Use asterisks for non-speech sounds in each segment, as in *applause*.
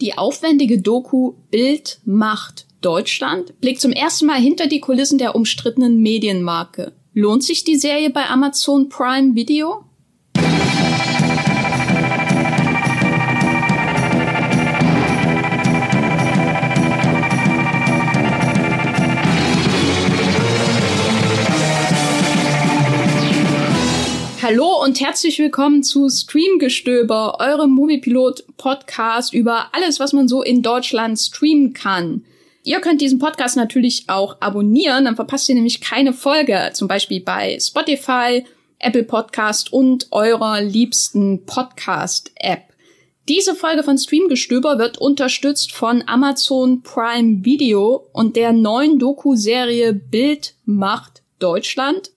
Die aufwendige Doku Bild macht Deutschland blickt zum ersten Mal hinter die Kulissen der umstrittenen Medienmarke. Lohnt sich die Serie bei Amazon Prime Video? Hallo und herzlich willkommen zu Streamgestöber, eurem Moviepilot-Podcast über alles, was man so in Deutschland streamen kann. Ihr könnt diesen Podcast natürlich auch abonnieren, dann verpasst ihr nämlich keine Folge, zum Beispiel bei Spotify, Apple Podcast und eurer liebsten Podcast-App. Diese Folge von Streamgestöber wird unterstützt von Amazon Prime Video und der neuen Doku-Serie Bild macht Deutschland.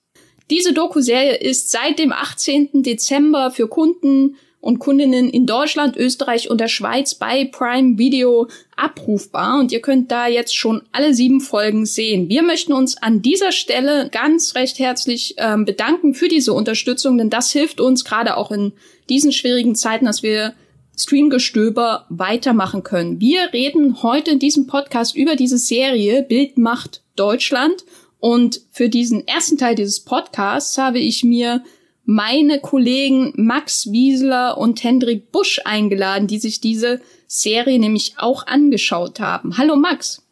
Diese Doku-Serie ist seit dem 18. Dezember für Kunden und Kundinnen in Deutschland, Österreich und der Schweiz bei Prime Video abrufbar und ihr könnt da jetzt schon alle sieben Folgen sehen. Wir möchten uns an dieser Stelle ganz recht herzlich ähm, bedanken für diese Unterstützung, denn das hilft uns gerade auch in diesen schwierigen Zeiten, dass wir Streamgestöber weitermachen können. Wir reden heute in diesem Podcast über diese Serie Bild macht Deutschland und für diesen ersten Teil dieses Podcasts habe ich mir meine Kollegen Max Wiesler und Hendrik Busch eingeladen, die sich diese Serie nämlich auch angeschaut haben. Hallo Max.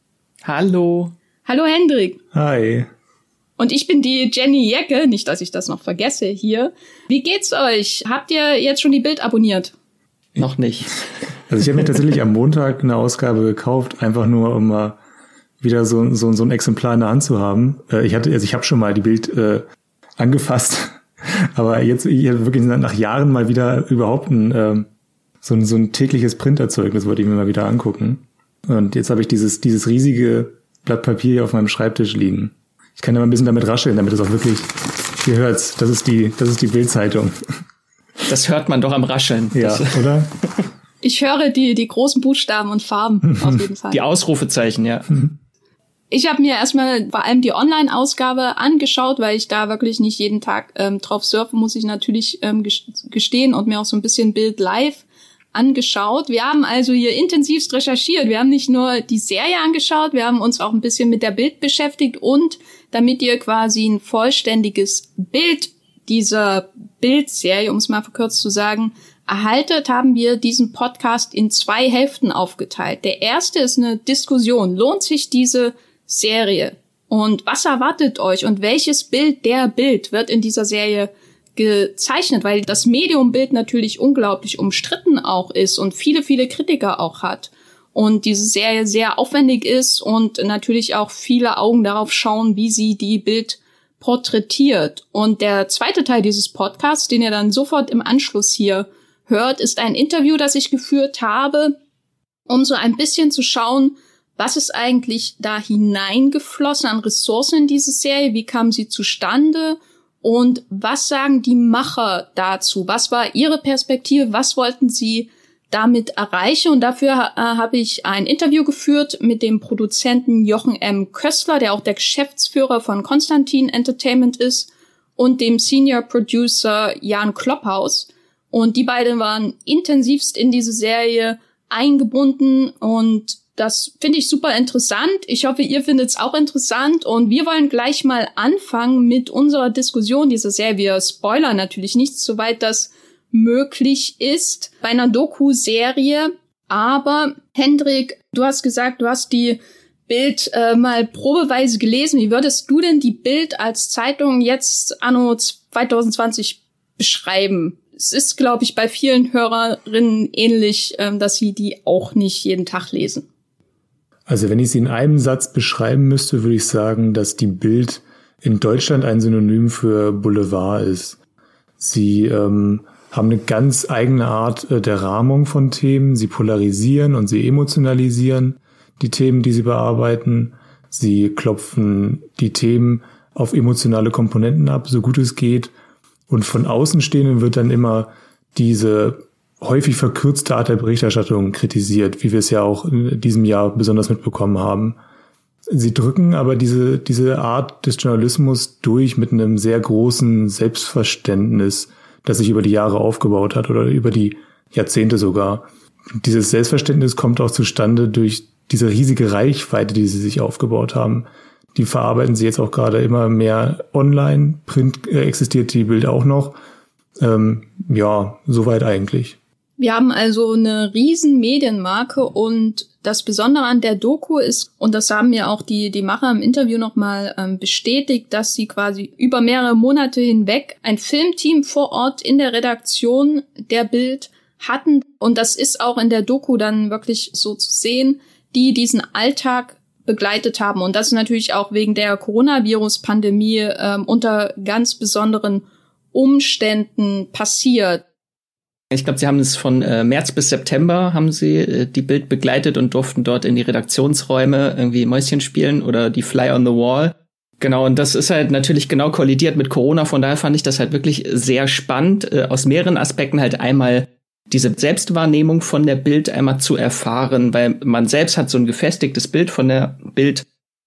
Hallo. Hallo Hendrik. Hi. Und ich bin die Jenny Jecke, nicht, dass ich das noch vergesse hier. Wie geht's euch? Habt ihr jetzt schon die Bild abonniert? Noch nicht. Also ich habe mir tatsächlich am Montag eine Ausgabe gekauft, einfach nur um mal wieder so, so, so ein Exemplar in der Hand zu haben. Äh, ich hatte, also ich habe schon mal die Bild äh, angefasst, *laughs* aber jetzt ich wirklich nach Jahren mal wieder überhaupt ein, äh, so, ein, so ein tägliches Printerzeugnis wollte ich mir mal wieder angucken. Und jetzt habe ich dieses, dieses riesige Blatt Papier hier auf meinem Schreibtisch liegen. Ich kann ja mal ein bisschen damit rascheln, damit es auch wirklich, ihr hört's, das ist die, das ist die Bildzeitung. *laughs* Das hört man doch am Rascheln. Ja, das, oder? Ich höre die, die großen Buchstaben und Farben *laughs* auf jeden Fall. Die Ausrufezeichen, ja. Ich habe mir erstmal vor allem die Online-Ausgabe angeschaut, weil ich da wirklich nicht jeden Tag ähm, drauf surfen, muss ich natürlich ähm, gestehen und mir auch so ein bisschen Bild live angeschaut. Wir haben also hier intensivst recherchiert. Wir haben nicht nur die Serie angeschaut, wir haben uns auch ein bisschen mit der Bild beschäftigt und damit ihr quasi ein vollständiges Bild dieser Bildserie, um es mal verkürzt zu sagen, erhaltet, haben wir diesen Podcast in zwei Hälften aufgeteilt. Der erste ist eine Diskussion. Lohnt sich diese Serie. Und was erwartet euch und welches Bild der Bild wird in dieser Serie gezeichnet, weil das Mediumbild natürlich unglaublich umstritten auch ist und viele, viele Kritiker auch hat. Und diese Serie sehr aufwendig ist und natürlich auch viele Augen darauf schauen, wie sie die Bild porträtiert. Und der zweite Teil dieses Podcasts, den ihr dann sofort im Anschluss hier hört, ist ein Interview, das ich geführt habe, um so ein bisschen zu schauen, was ist eigentlich da hineingeflossen an Ressourcen in diese Serie? Wie kam sie zustande? Und was sagen die Macher dazu? Was war ihre Perspektive? Was wollten sie damit erreichen? Und dafür äh, habe ich ein Interview geführt mit dem Produzenten Jochen M. Köstler, der auch der Geschäftsführer von Konstantin Entertainment ist, und dem Senior Producer Jan Klopphaus. Und die beiden waren intensivst in diese Serie eingebunden und das finde ich super interessant. Ich hoffe, ihr findet es auch interessant. Und wir wollen gleich mal anfangen mit unserer Diskussion dieser Serie. Wir spoilern natürlich nicht, soweit das möglich ist bei einer Doku-Serie. Aber Hendrik, du hast gesagt, du hast die Bild äh, mal probeweise gelesen. Wie würdest du denn die Bild als Zeitung jetzt anno 2020 beschreiben? Es ist, glaube ich, bei vielen Hörerinnen ähnlich, ähm, dass sie die auch nicht jeden Tag lesen. Also wenn ich sie in einem Satz beschreiben müsste, würde ich sagen, dass die Bild in Deutschland ein Synonym für Boulevard ist. Sie ähm, haben eine ganz eigene Art äh, der Rahmung von Themen. Sie polarisieren und sie emotionalisieren die Themen, die sie bearbeiten. Sie klopfen die Themen auf emotionale Komponenten ab, so gut es geht. Und von Außenstehenden wird dann immer diese häufig verkürzte Art der Berichterstattung kritisiert, wie wir es ja auch in diesem Jahr besonders mitbekommen haben. Sie drücken aber diese, diese Art des Journalismus durch mit einem sehr großen Selbstverständnis, das sich über die Jahre aufgebaut hat oder über die Jahrzehnte sogar. dieses Selbstverständnis kommt auch zustande durch diese riesige Reichweite, die sie sich aufgebaut haben. Die verarbeiten sie jetzt auch gerade immer mehr online. Print äh, existiert die Bild auch noch. Ähm, ja, soweit eigentlich. Wir haben also eine riesen Medienmarke und das Besondere an der Doku ist, und das haben mir auch die, die Macher im Interview nochmal ähm, bestätigt, dass sie quasi über mehrere Monate hinweg ein Filmteam vor Ort in der Redaktion der Bild hatten. Und das ist auch in der Doku dann wirklich so zu sehen, die diesen Alltag begleitet haben. Und das ist natürlich auch wegen der Coronavirus-Pandemie ähm, unter ganz besonderen Umständen passiert. Ich glaube, sie haben es von äh, März bis September haben sie äh, die Bild begleitet und durften dort in die Redaktionsräume irgendwie Mäuschen spielen oder die Fly on the Wall. Genau, und das ist halt natürlich genau kollidiert mit Corona, von daher fand ich das halt wirklich sehr spannend, äh, aus mehreren Aspekten halt einmal diese Selbstwahrnehmung von der Bild einmal zu erfahren, weil man selbst hat so ein gefestigtes Bild von der Bild,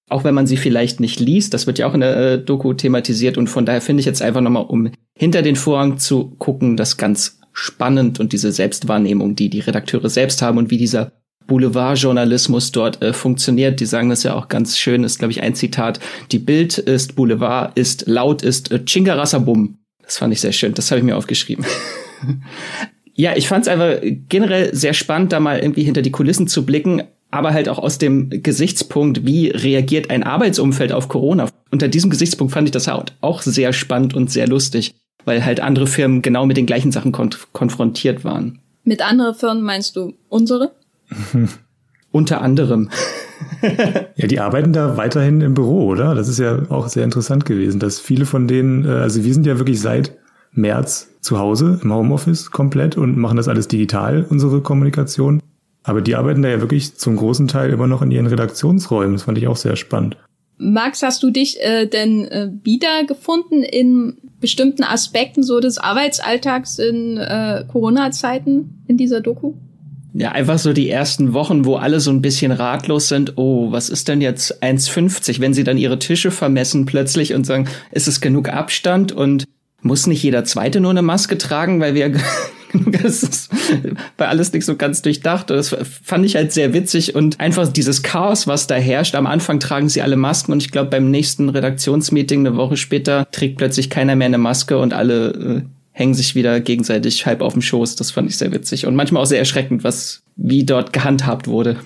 auch wenn man sie vielleicht nicht liest. Das wird ja auch in der äh, Doku thematisiert und von daher finde ich jetzt einfach nochmal, um hinter den Vorhang zu gucken, das ganz spannend und diese Selbstwahrnehmung, die die Redakteure selbst haben und wie dieser Boulevardjournalismus dort äh, funktioniert. Die sagen das ja auch ganz schön, ist, glaube ich, ein Zitat. Die Bild ist Boulevard, ist laut, ist äh, Chingarasabum. Das fand ich sehr schön, das habe ich mir aufgeschrieben. *laughs* ja, ich fand es einfach generell sehr spannend, da mal irgendwie hinter die Kulissen zu blicken, aber halt auch aus dem Gesichtspunkt, wie reagiert ein Arbeitsumfeld auf Corona. Unter diesem Gesichtspunkt fand ich das auch sehr spannend und sehr lustig weil halt andere Firmen genau mit den gleichen Sachen konf konfrontiert waren. Mit anderen Firmen meinst du unsere? *laughs* Unter anderem. *laughs* ja, die arbeiten da weiterhin im Büro, oder? Das ist ja auch sehr interessant gewesen, dass viele von denen, äh, also wir sind ja wirklich seit März zu Hause im Homeoffice komplett und machen das alles digital, unsere Kommunikation. Aber die arbeiten da ja wirklich zum großen Teil immer noch in ihren Redaktionsräumen. Das fand ich auch sehr spannend. Max, hast du dich äh, denn äh, wiedergefunden in bestimmten Aspekten so des Arbeitsalltags in äh, Corona-Zeiten in dieser Doku? Ja, einfach so die ersten Wochen, wo alle so ein bisschen ratlos sind. Oh, was ist denn jetzt 1,50? Wenn sie dann ihre Tische vermessen plötzlich und sagen, ist es genug Abstand und muss nicht jeder Zweite nur eine Maske tragen, weil wir das ist bei alles nicht so ganz durchdacht. Das fand ich halt sehr witzig und einfach dieses Chaos, was da herrscht. Am Anfang tragen sie alle Masken und ich glaube, beim nächsten Redaktionsmeeting eine Woche später trägt plötzlich keiner mehr eine Maske und alle äh, hängen sich wieder gegenseitig halb auf dem Schoß. Das fand ich sehr witzig und manchmal auch sehr erschreckend, was wie dort gehandhabt wurde.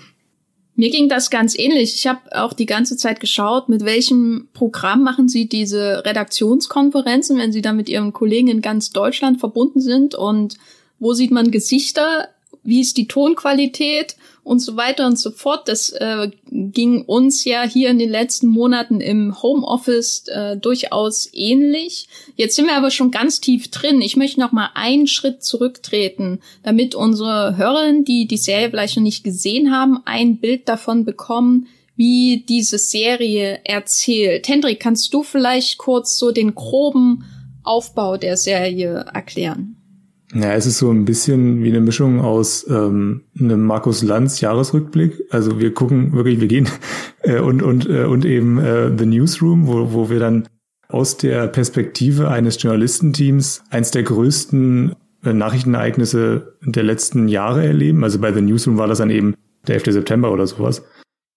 Mir ging das ganz ähnlich. Ich habe auch die ganze Zeit geschaut, mit welchem Programm machen Sie diese Redaktionskonferenzen, wenn Sie da mit Ihren Kollegen in ganz Deutschland verbunden sind und wo sieht man Gesichter, wie ist die Tonqualität und so weiter und so fort. Das äh, ging uns ja hier in den letzten Monaten im Homeoffice äh, durchaus ähnlich. Jetzt sind wir aber schon ganz tief drin. Ich möchte noch mal einen Schritt zurücktreten, damit unsere Hörerinnen, die die Serie vielleicht noch nicht gesehen haben, ein Bild davon bekommen, wie diese Serie erzählt. Hendrik, kannst du vielleicht kurz so den groben Aufbau der Serie erklären? Ja, es ist so ein bisschen wie eine Mischung aus ähm, einem Markus Lanz Jahresrückblick. Also wir gucken wirklich, wir gehen *laughs* äh, und und äh, und eben äh, The Newsroom, wo wo wir dann aus der Perspektive eines Journalistenteams eins der größten äh, Nachrichtenereignisse der letzten Jahre erleben. Also bei The Newsroom war das dann eben der 11. September oder sowas.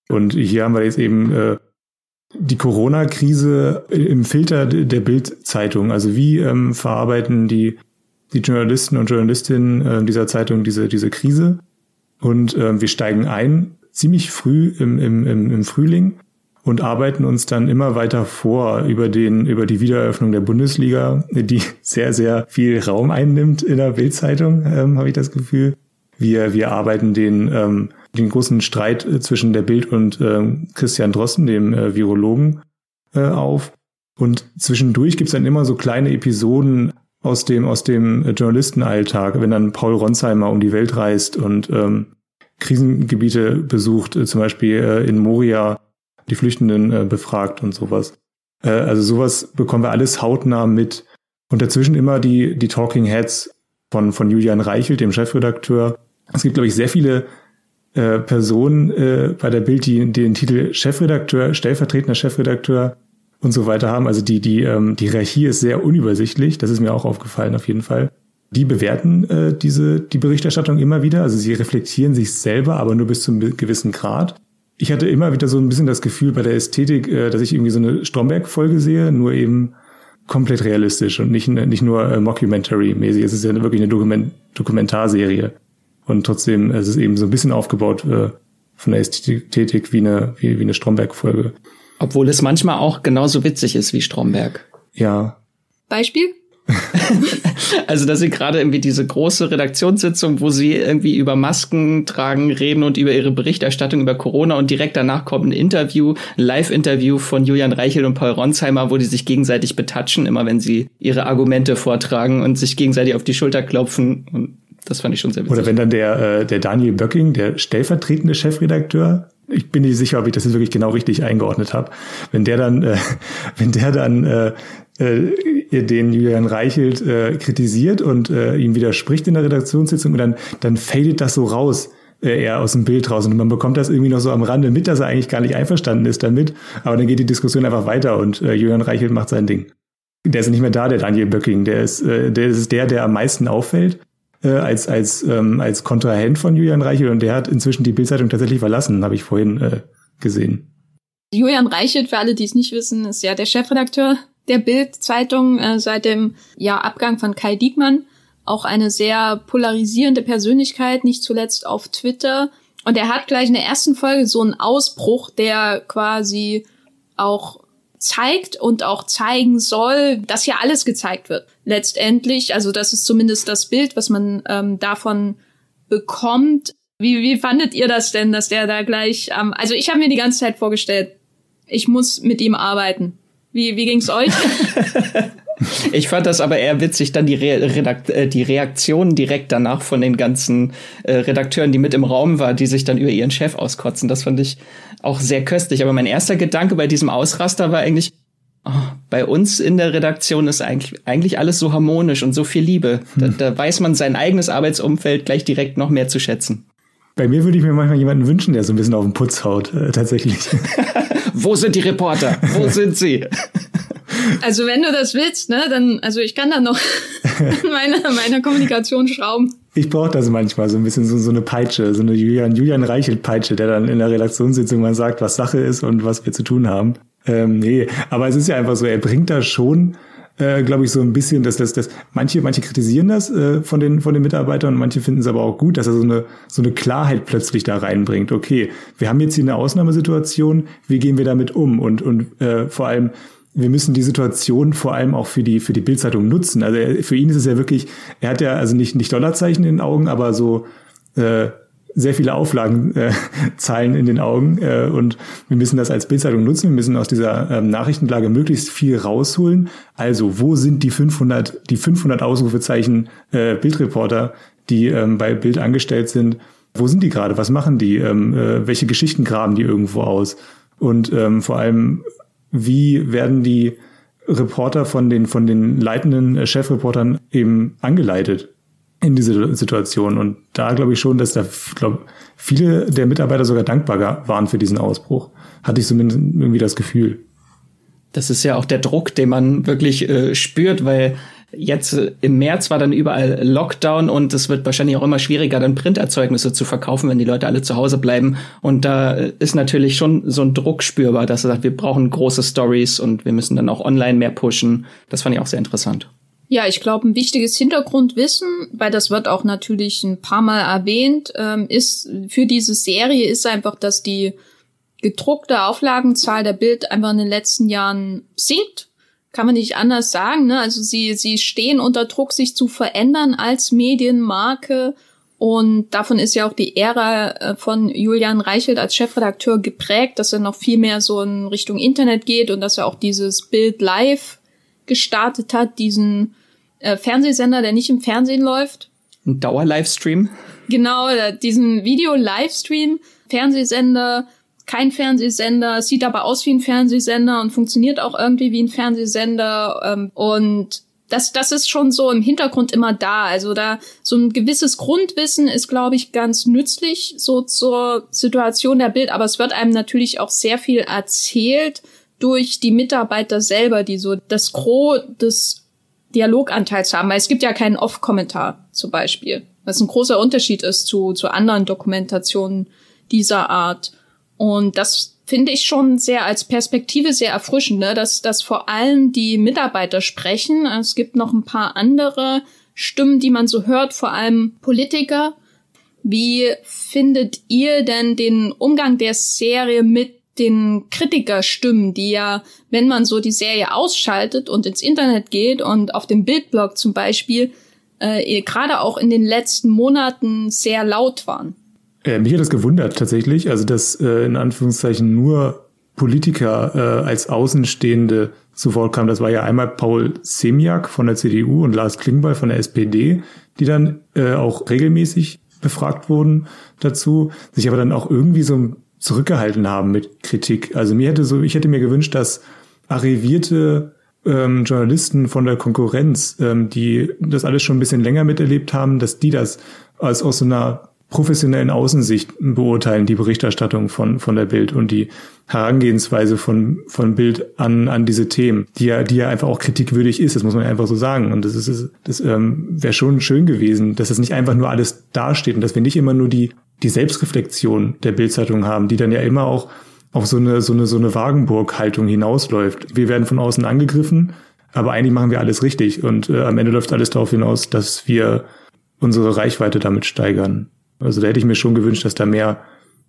Und hier haben wir jetzt eben äh, die Corona-Krise im Filter der Bild-Zeitung. Also wie ähm, verarbeiten die die Journalisten und Journalistinnen äh, dieser Zeitung diese, diese Krise. Und äh, wir steigen ein, ziemlich früh im, im, im, im Frühling und arbeiten uns dann immer weiter vor über den über die Wiedereröffnung der Bundesliga, die sehr sehr viel Raum einnimmt in der Bildzeitung, ähm, habe ich das Gefühl. Wir wir arbeiten den ähm, den großen Streit zwischen der Bild und ähm, Christian Drosten, dem äh, Virologen, äh, auf. Und zwischendurch gibt's dann immer so kleine Episoden, aus dem, aus dem Journalistenalltag, wenn dann Paul Ronsheimer um die Welt reist und ähm, Krisengebiete besucht, äh, zum Beispiel äh, in Moria die Flüchtenden äh, befragt und sowas. Äh, also sowas bekommen wir alles hautnah mit. Und dazwischen immer die, die Talking Heads von, von Julian Reichelt, dem Chefredakteur. Es gibt, glaube ich, sehr viele äh, Personen äh, bei der Bild, die den Titel Chefredakteur, stellvertretender Chefredakteur und so weiter haben. Also die, die, ähm, die Hierarchie ist sehr unübersichtlich. Das ist mir auch aufgefallen auf jeden Fall. Die bewerten äh, diese die Berichterstattung immer wieder, also sie reflektieren sich selber, aber nur bis zu einem gewissen Grad. Ich hatte immer wieder so ein bisschen das Gefühl bei der Ästhetik, äh, dass ich irgendwie so eine Stromberg-Folge sehe, nur eben komplett realistisch und nicht, nicht nur äh, Mockumentary-mäßig. Es ist ja wirklich eine Dokument Dokumentarserie. Und trotzdem es ist es eben so ein bisschen aufgebaut äh, von der Ästhetik wie eine, wie, wie eine Stromberg-Folge. Obwohl es manchmal auch genauso witzig ist wie Stromberg. Ja. Beispiel? *laughs* also, dass sie gerade irgendwie diese große Redaktionssitzung, wo sie irgendwie über Masken tragen, reden und über ihre Berichterstattung über Corona und direkt danach kommt ein Interview, ein Live-Interview von Julian Reichel und Paul Ronsheimer, wo die sich gegenseitig betatschen, immer wenn sie ihre Argumente vortragen und sich gegenseitig auf die Schulter klopfen. Und das fand ich schon sehr witzig. Oder wenn dann der, äh, der Daniel Böcking, der stellvertretende Chefredakteur, ich bin nicht sicher, ob ich das jetzt wirklich genau richtig eingeordnet habe. Wenn der dann, äh, *laughs* wenn der dann äh, äh, den Julian Reichelt äh, kritisiert und äh, ihm widerspricht in der Redaktionssitzung und dann, dann fadet das so raus äh, eher aus dem Bild raus und man bekommt das irgendwie noch so am Rande mit, dass er eigentlich gar nicht einverstanden ist damit, aber dann geht die Diskussion einfach weiter und äh, Julian Reichelt macht sein Ding. Der ist nicht mehr da, der Daniel Böcking, der ist, äh, der ist der, der am meisten auffällt äh, als als ähm, als Kontrahent von Julian Reichelt und der hat inzwischen die Bildzeitung tatsächlich verlassen, habe ich vorhin äh, gesehen. Julian Reichelt, für alle, die es nicht wissen, ist ja der Chefredakteur der Bild-Zeitung äh, seit dem ja, Abgang von Kai Diekmann. Auch eine sehr polarisierende Persönlichkeit, nicht zuletzt auf Twitter. Und er hat gleich in der ersten Folge so einen Ausbruch, der quasi auch zeigt und auch zeigen soll, dass hier alles gezeigt wird. Letztendlich, also das ist zumindest das Bild, was man ähm, davon bekommt. Wie, wie fandet ihr das denn, dass der da gleich, ähm, also ich habe mir die ganze Zeit vorgestellt, ich muss mit ihm arbeiten. Wie, wie ging's euch? *laughs* ich fand das aber eher witzig, dann die, Re Redakt äh, die Reaktionen direkt danach von den ganzen äh, Redakteuren, die mit im Raum waren, die sich dann über ihren Chef auskotzen. Das fand ich auch sehr köstlich. Aber mein erster Gedanke bei diesem Ausraster war eigentlich, oh, bei uns in der Redaktion ist eigentlich, eigentlich alles so harmonisch und so viel Liebe. Hm. Da, da weiß man sein eigenes Arbeitsumfeld gleich direkt noch mehr zu schätzen. Bei mir würde ich mir manchmal jemanden wünschen, der so ein bisschen auf den Putz haut, äh, tatsächlich. *laughs* Wo sind die Reporter? Wo sind sie? *laughs* Also wenn du das willst, ne, dann, also ich kann da noch *laughs* meine, meine Kommunikation schrauben. Ich brauche das manchmal, so ein bisschen so, so eine Peitsche, so eine Julian, Julian Reichelt-Peitsche, der dann in der Redaktionssitzung mal sagt, was Sache ist und was wir zu tun haben. Ähm, nee, aber es ist ja einfach so, er bringt da schon äh, glaube ich, so ein bisschen, dass das, das manche, manche kritisieren das äh, von den von den Mitarbeitern und manche finden es aber auch gut, dass er so eine so eine Klarheit plötzlich da reinbringt. Okay, wir haben jetzt hier eine Ausnahmesituation, wie gehen wir damit um und und äh, vor allem wir müssen die Situation vor allem auch für die für die Bildzeitung nutzen. Also er, für ihn ist es ja wirklich, er hat ja also nicht nicht Dollarzeichen in den Augen, aber so äh, sehr viele Auflagenzahlen äh, *laughs* in den Augen äh, und wir müssen das als Bildzeitung nutzen. Wir müssen aus dieser ähm, Nachrichtenlage möglichst viel rausholen. Also, wo sind die 500, die 500 Ausrufezeichen äh, Bildreporter, die ähm, bei Bild angestellt sind? Wo sind die gerade? Was machen die? Ähm, äh, welche Geschichten graben die irgendwo aus? Und ähm, vor allem, wie werden die Reporter von den, von den leitenden äh, Chefreportern eben angeleitet? in diese Situation. Und da glaube ich schon, dass da glaub, viele der Mitarbeiter sogar dankbar waren für diesen Ausbruch. Hatte ich zumindest irgendwie das Gefühl. Das ist ja auch der Druck, den man wirklich äh, spürt, weil jetzt im März war dann überall Lockdown und es wird wahrscheinlich auch immer schwieriger, dann Printerzeugnisse zu verkaufen, wenn die Leute alle zu Hause bleiben. Und da ist natürlich schon so ein Druck spürbar, dass er sagt, wir brauchen große Stories und wir müssen dann auch online mehr pushen. Das fand ich auch sehr interessant. Ja, ich glaube, ein wichtiges Hintergrundwissen, weil das wird auch natürlich ein paar Mal erwähnt, ähm, ist für diese Serie ist einfach, dass die gedruckte Auflagenzahl der Bild einfach in den letzten Jahren sinkt. Kann man nicht anders sagen. Ne? Also sie, sie stehen unter Druck, sich zu verändern als Medienmarke. Und davon ist ja auch die Ära äh, von Julian Reichelt als Chefredakteur geprägt, dass er noch viel mehr so in Richtung Internet geht und dass er auch dieses Bild Live gestartet hat, diesen äh, Fernsehsender, der nicht im Fernsehen läuft. Ein Dauer-Livestream. Genau, äh, diesen Video-Livestream, Fernsehsender, kein Fernsehsender, sieht aber aus wie ein Fernsehsender und funktioniert auch irgendwie wie ein Fernsehsender. Ähm, und das, das ist schon so im Hintergrund immer da. Also da so ein gewisses Grundwissen ist, glaube ich, ganz nützlich so zur Situation der Bild. Aber es wird einem natürlich auch sehr viel erzählt durch die Mitarbeiter selber, die so das Gros des Dialoganteil zu haben, weil es gibt ja keinen Off-Kommentar zum Beispiel, was ein großer Unterschied ist zu, zu anderen Dokumentationen dieser Art. Und das finde ich schon sehr als Perspektive sehr erfrischend, ne? dass, dass vor allem die Mitarbeiter sprechen. Es gibt noch ein paar andere Stimmen, die man so hört, vor allem Politiker. Wie findet ihr denn den Umgang der Serie mit den Kritikerstimmen, die ja, wenn man so die Serie ausschaltet und ins Internet geht und auf dem Bildblog zum Beispiel, äh, gerade auch in den letzten Monaten sehr laut waren? Äh, mich hat das gewundert tatsächlich, also dass äh, in Anführungszeichen nur Politiker äh, als Außenstehende zu Wort kamen. Das war ja einmal Paul Semiak von der CDU und Lars Klingbeil von der SPD, die dann äh, auch regelmäßig befragt wurden dazu, sich aber dann auch irgendwie so zurückgehalten haben mit Kritik. Also mir hätte so, ich hätte mir gewünscht, dass arrivierte ähm, Journalisten von der Konkurrenz, ähm, die das alles schon ein bisschen länger miterlebt haben, dass die das als aus so einer professionellen Außensicht beurteilen, die Berichterstattung von, von der Bild und die Herangehensweise von, von Bild an, an diese Themen, die ja, die ja einfach auch kritikwürdig ist, das muss man einfach so sagen. Und das ist, das ähm, wäre schon schön gewesen, dass das nicht einfach nur alles dasteht und dass wir nicht immer nur die, die Selbstreflexion der Bildzeitung haben, die dann ja immer auch auf so eine, so eine, so eine Wagenburg-Haltung hinausläuft. Wir werden von außen angegriffen, aber eigentlich machen wir alles richtig und äh, am Ende läuft alles darauf hinaus, dass wir unsere Reichweite damit steigern. Also da hätte ich mir schon gewünscht, dass da mehr,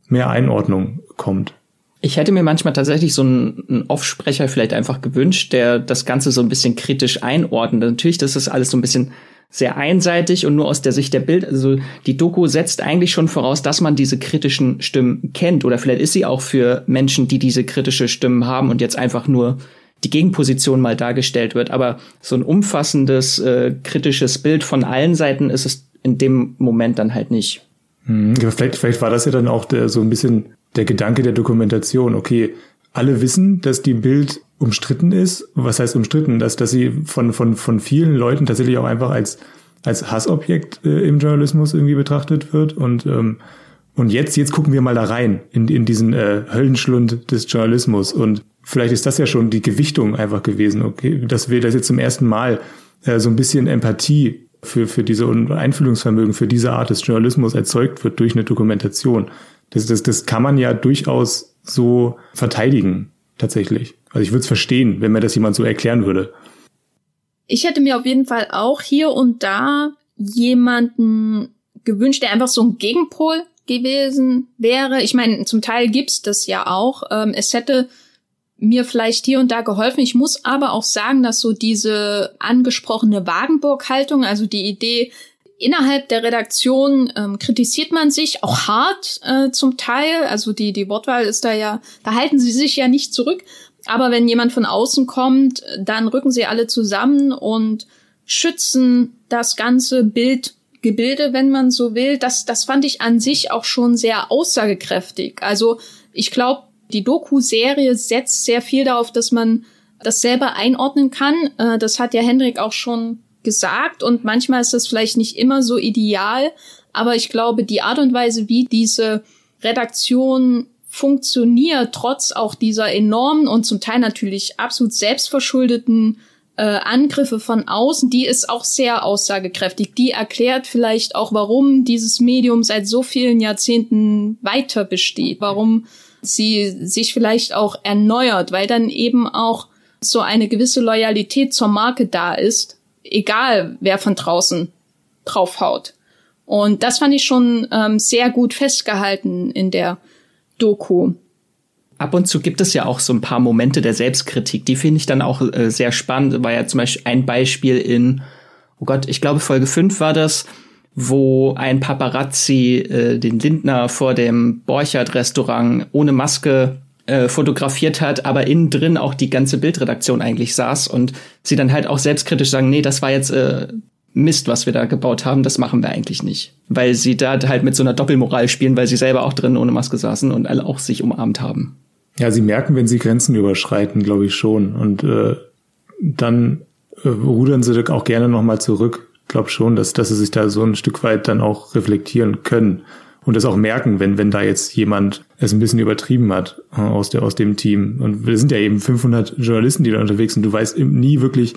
mehr Einordnung kommt. Ich hätte mir manchmal tatsächlich so einen, einen Offsprecher vielleicht einfach gewünscht, der das Ganze so ein bisschen kritisch einordnet. Natürlich, das ist alles so ein bisschen sehr einseitig und nur aus der Sicht der Bild. Also die Doku setzt eigentlich schon voraus, dass man diese kritischen Stimmen kennt. Oder vielleicht ist sie auch für Menschen, die diese kritische Stimmen haben und jetzt einfach nur die Gegenposition mal dargestellt wird. Aber so ein umfassendes, äh, kritisches Bild von allen Seiten ist es in dem Moment dann halt nicht. Hm, vielleicht, vielleicht war das ja dann auch der, so ein bisschen der Gedanke der Dokumentation. Okay, alle wissen, dass die Bild umstritten ist. Was heißt umstritten? Dass, dass sie von, von, von vielen Leuten tatsächlich auch einfach als, als Hassobjekt äh, im Journalismus irgendwie betrachtet wird. Und, ähm, und jetzt, jetzt gucken wir mal da rein in, in diesen äh, Höllenschlund des Journalismus. Und vielleicht ist das ja schon die Gewichtung einfach gewesen, okay, dass wir das jetzt zum ersten Mal äh, so ein bisschen Empathie für, für diese Einfühlungsvermögen, für diese Art des Journalismus erzeugt wird durch eine Dokumentation. Das, das, das kann man ja durchaus so verteidigen, tatsächlich. Also ich würde es verstehen, wenn mir das jemand so erklären würde. Ich hätte mir auf jeden Fall auch hier und da jemanden gewünscht, der einfach so ein Gegenpol gewesen wäre. Ich meine, zum Teil gibt's das ja auch. Ähm, es hätte mir vielleicht hier und da geholfen. Ich muss aber auch sagen, dass so diese angesprochene Wagenburg-Haltung, also die Idee, innerhalb der Redaktion ähm, kritisiert man sich auch hart äh, zum Teil. Also die, die Wortwahl ist da ja, da halten sie sich ja nicht zurück. Aber wenn jemand von außen kommt, dann rücken sie alle zusammen und schützen das ganze Bildgebilde, wenn man so will. Das, das fand ich an sich auch schon sehr aussagekräftig. Also ich glaube, die Doku-Serie setzt sehr viel darauf, dass man das selber einordnen kann. Äh, das hat ja Hendrik auch schon gesagt und manchmal ist das vielleicht nicht immer so ideal, aber ich glaube, die Art und Weise, wie diese Redaktion funktioniert, trotz auch dieser enormen und zum Teil natürlich absolut selbstverschuldeten äh, Angriffe von außen, die ist auch sehr aussagekräftig. Die erklärt vielleicht auch, warum dieses Medium seit so vielen Jahrzehnten weiter besteht, warum sie sich vielleicht auch erneuert, weil dann eben auch so eine gewisse Loyalität zur Marke da ist, egal wer von draußen draufhaut. Und das fand ich schon ähm, sehr gut festgehalten in der Doku. Ab und zu gibt es ja auch so ein paar Momente der Selbstkritik. Die finde ich dann auch äh, sehr spannend. War ja zum Beispiel ein Beispiel in, oh Gott, ich glaube Folge 5 war das, wo ein Paparazzi äh, den Lindner vor dem Borchardt-Restaurant ohne Maske äh, fotografiert hat, aber innen drin auch die ganze Bildredaktion eigentlich saß und sie dann halt auch selbstkritisch sagen, nee, das war jetzt äh, Mist, was wir da gebaut haben, das machen wir eigentlich nicht. Weil sie da halt mit so einer Doppelmoral spielen, weil sie selber auch drin ohne Maske saßen und alle auch sich umarmt haben. Ja, sie merken, wenn sie Grenzen überschreiten, glaube ich schon. Und äh, dann äh, rudern sie auch gerne nochmal zurück glaube schon, dass, dass sie sich da so ein Stück weit dann auch reflektieren können und das auch merken, wenn, wenn da jetzt jemand es ein bisschen übertrieben hat äh, aus, der, aus dem Team. Und wir sind ja eben 500 Journalisten, die da unterwegs sind. Du weißt nie wirklich,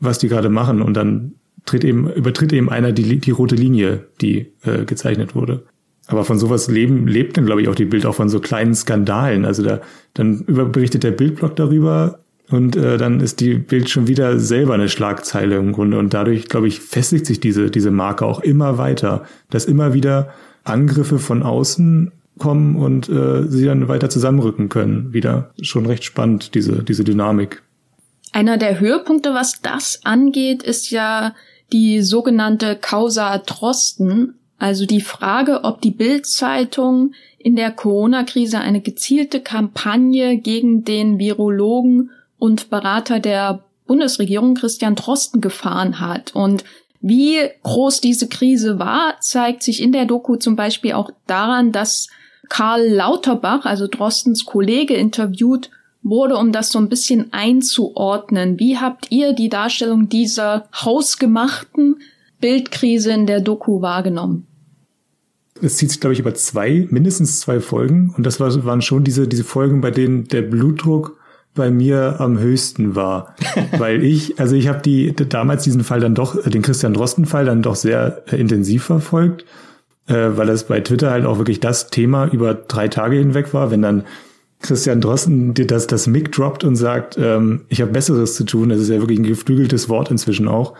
was die gerade machen und dann tritt eben, übertritt eben einer die, die rote Linie, die äh, gezeichnet wurde. Aber von sowas leben, lebt dann, glaube ich, auch die Bild auch von so kleinen Skandalen. Also da, dann über, berichtet der Bildblock darüber und äh, dann ist die Bild schon wieder selber eine Schlagzeile im Grunde. Und dadurch, glaube ich, festigt sich diese, diese Marke auch immer weiter, dass immer wieder Angriffe von außen kommen und äh, sie dann weiter zusammenrücken können. Wieder schon recht spannend, diese, diese Dynamik. Einer der Höhepunkte, was das angeht, ist ja die sogenannte Causa Drosten, also die Frage, ob die Bild-Zeitung in der Corona-Krise eine gezielte Kampagne gegen den Virologen und Berater der Bundesregierung Christian Drosten gefahren hat. Und wie groß diese Krise war, zeigt sich in der Doku zum Beispiel auch daran, dass Karl Lauterbach, also Drostens Kollege, interviewt wurde, um das so ein bisschen einzuordnen. Wie habt ihr die Darstellung dieser hausgemachten Bildkrise in der Doku wahrgenommen? Es zieht sich, glaube ich, über zwei, mindestens zwei Folgen. Und das waren schon diese, diese Folgen, bei denen der Blutdruck bei mir am höchsten war. *laughs* Weil ich, also ich habe die damals diesen Fall dann doch, den Christian Drosten-Fall dann doch sehr äh, intensiv verfolgt, äh, weil das bei Twitter halt auch wirklich das Thema über drei Tage hinweg war, wenn dann Christian Drosten dir das, das Mic droppt und sagt, ähm, ich habe Besseres zu tun. Das ist ja wirklich ein geflügeltes Wort inzwischen auch.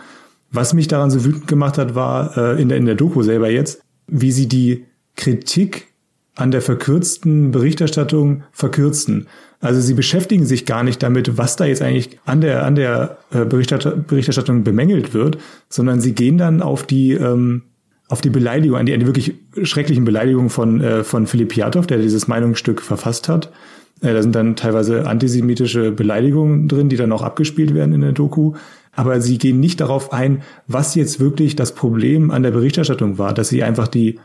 Was mich daran so wütend gemacht hat, war äh, in, der, in der Doku selber jetzt, wie sie die Kritik an der verkürzten Berichterstattung verkürzen. Also sie beschäftigen sich gar nicht damit, was da jetzt eigentlich an der, an der äh, Berichterstattung bemängelt wird, sondern sie gehen dann auf die, ähm, auf die Beleidigung, an die, an die wirklich schrecklichen Beleidigungen von, äh, von Philipp Piatow, der dieses Meinungsstück verfasst hat. Äh, da sind dann teilweise antisemitische Beleidigungen drin, die dann auch abgespielt werden in der Doku. Aber sie gehen nicht darauf ein, was jetzt wirklich das Problem an der Berichterstattung war, dass sie einfach die,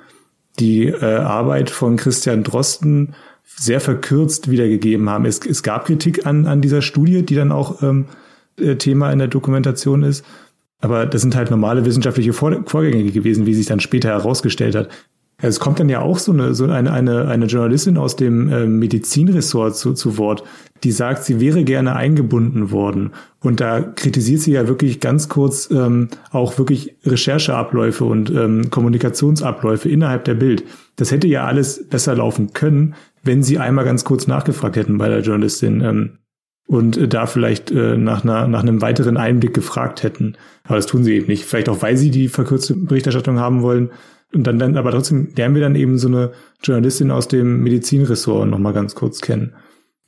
die äh, Arbeit von Christian Drosten sehr verkürzt wiedergegeben haben. Es, es gab Kritik an, an dieser Studie, die dann auch ähm, äh, Thema in der Dokumentation ist. Aber das sind halt normale wissenschaftliche Vorgänge gewesen, wie sich dann später herausgestellt hat. Es kommt dann ja auch so eine, so eine, eine, eine Journalistin aus dem äh, Medizinressort zu, zu Wort, die sagt, sie wäre gerne eingebunden worden. Und da kritisiert sie ja wirklich ganz kurz ähm, auch wirklich Rechercheabläufe und ähm, Kommunikationsabläufe innerhalb der Bild. Das hätte ja alles besser laufen können, wenn sie einmal ganz kurz nachgefragt hätten bei der Journalistin. Ähm, und äh, da vielleicht äh, nach, einer, nach einem weiteren Einblick gefragt hätten. Aber das tun sie eben nicht. Vielleicht auch, weil sie die verkürzte Berichterstattung haben wollen. Und dann, dann aber trotzdem lernen wir dann eben so eine Journalistin aus dem Medizinressort nochmal ganz kurz kennen.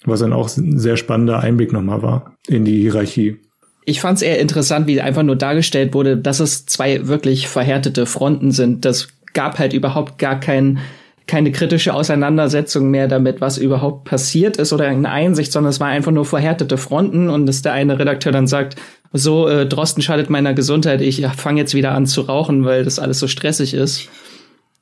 Was dann auch ein sehr spannender Einblick nochmal war in die Hierarchie. Ich fand es eher interessant, wie einfach nur dargestellt wurde, dass es zwei wirklich verhärtete Fronten sind. Das gab halt überhaupt gar keinen keine kritische Auseinandersetzung mehr damit, was überhaupt passiert ist oder eine Einsicht, sondern es war einfach nur verhärtete Fronten und dass der eine Redakteur dann sagt, so, äh, Drosten schadet meiner Gesundheit, ich fange jetzt wieder an zu rauchen, weil das alles so stressig ist.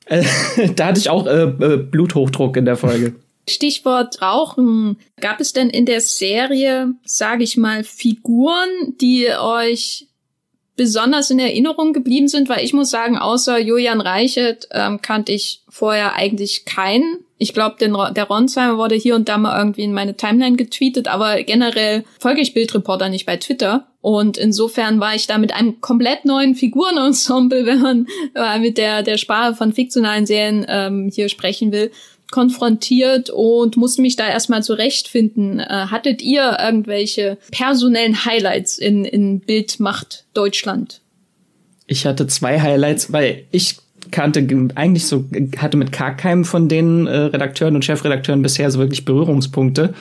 Äh, *laughs* da hatte ich auch äh, äh, Bluthochdruck in der Folge. Stichwort Rauchen. Gab es denn in der Serie, sage ich mal, Figuren, die euch besonders in Erinnerung geblieben sind, weil ich muss sagen, außer Julian Reichelt ähm, kannte ich vorher eigentlich keinen. Ich glaube, der Ronsheimer wurde hier und da mal irgendwie in meine Timeline getweetet, aber generell folge ich Bildreporter nicht bei Twitter. Und insofern war ich da mit einem komplett neuen Figurenensemble, *laughs* wenn man äh, mit der, der Sprache von fiktionalen Serien ähm, hier sprechen will, konfrontiert und musste mich da erstmal zurechtfinden. Äh, hattet ihr irgendwelche personellen Highlights in, in Bildmacht Deutschland? Ich hatte zwei Highlights, weil ich kannte eigentlich so, hatte mit gar keinem von den äh, Redakteuren und Chefredakteuren bisher so wirklich Berührungspunkte.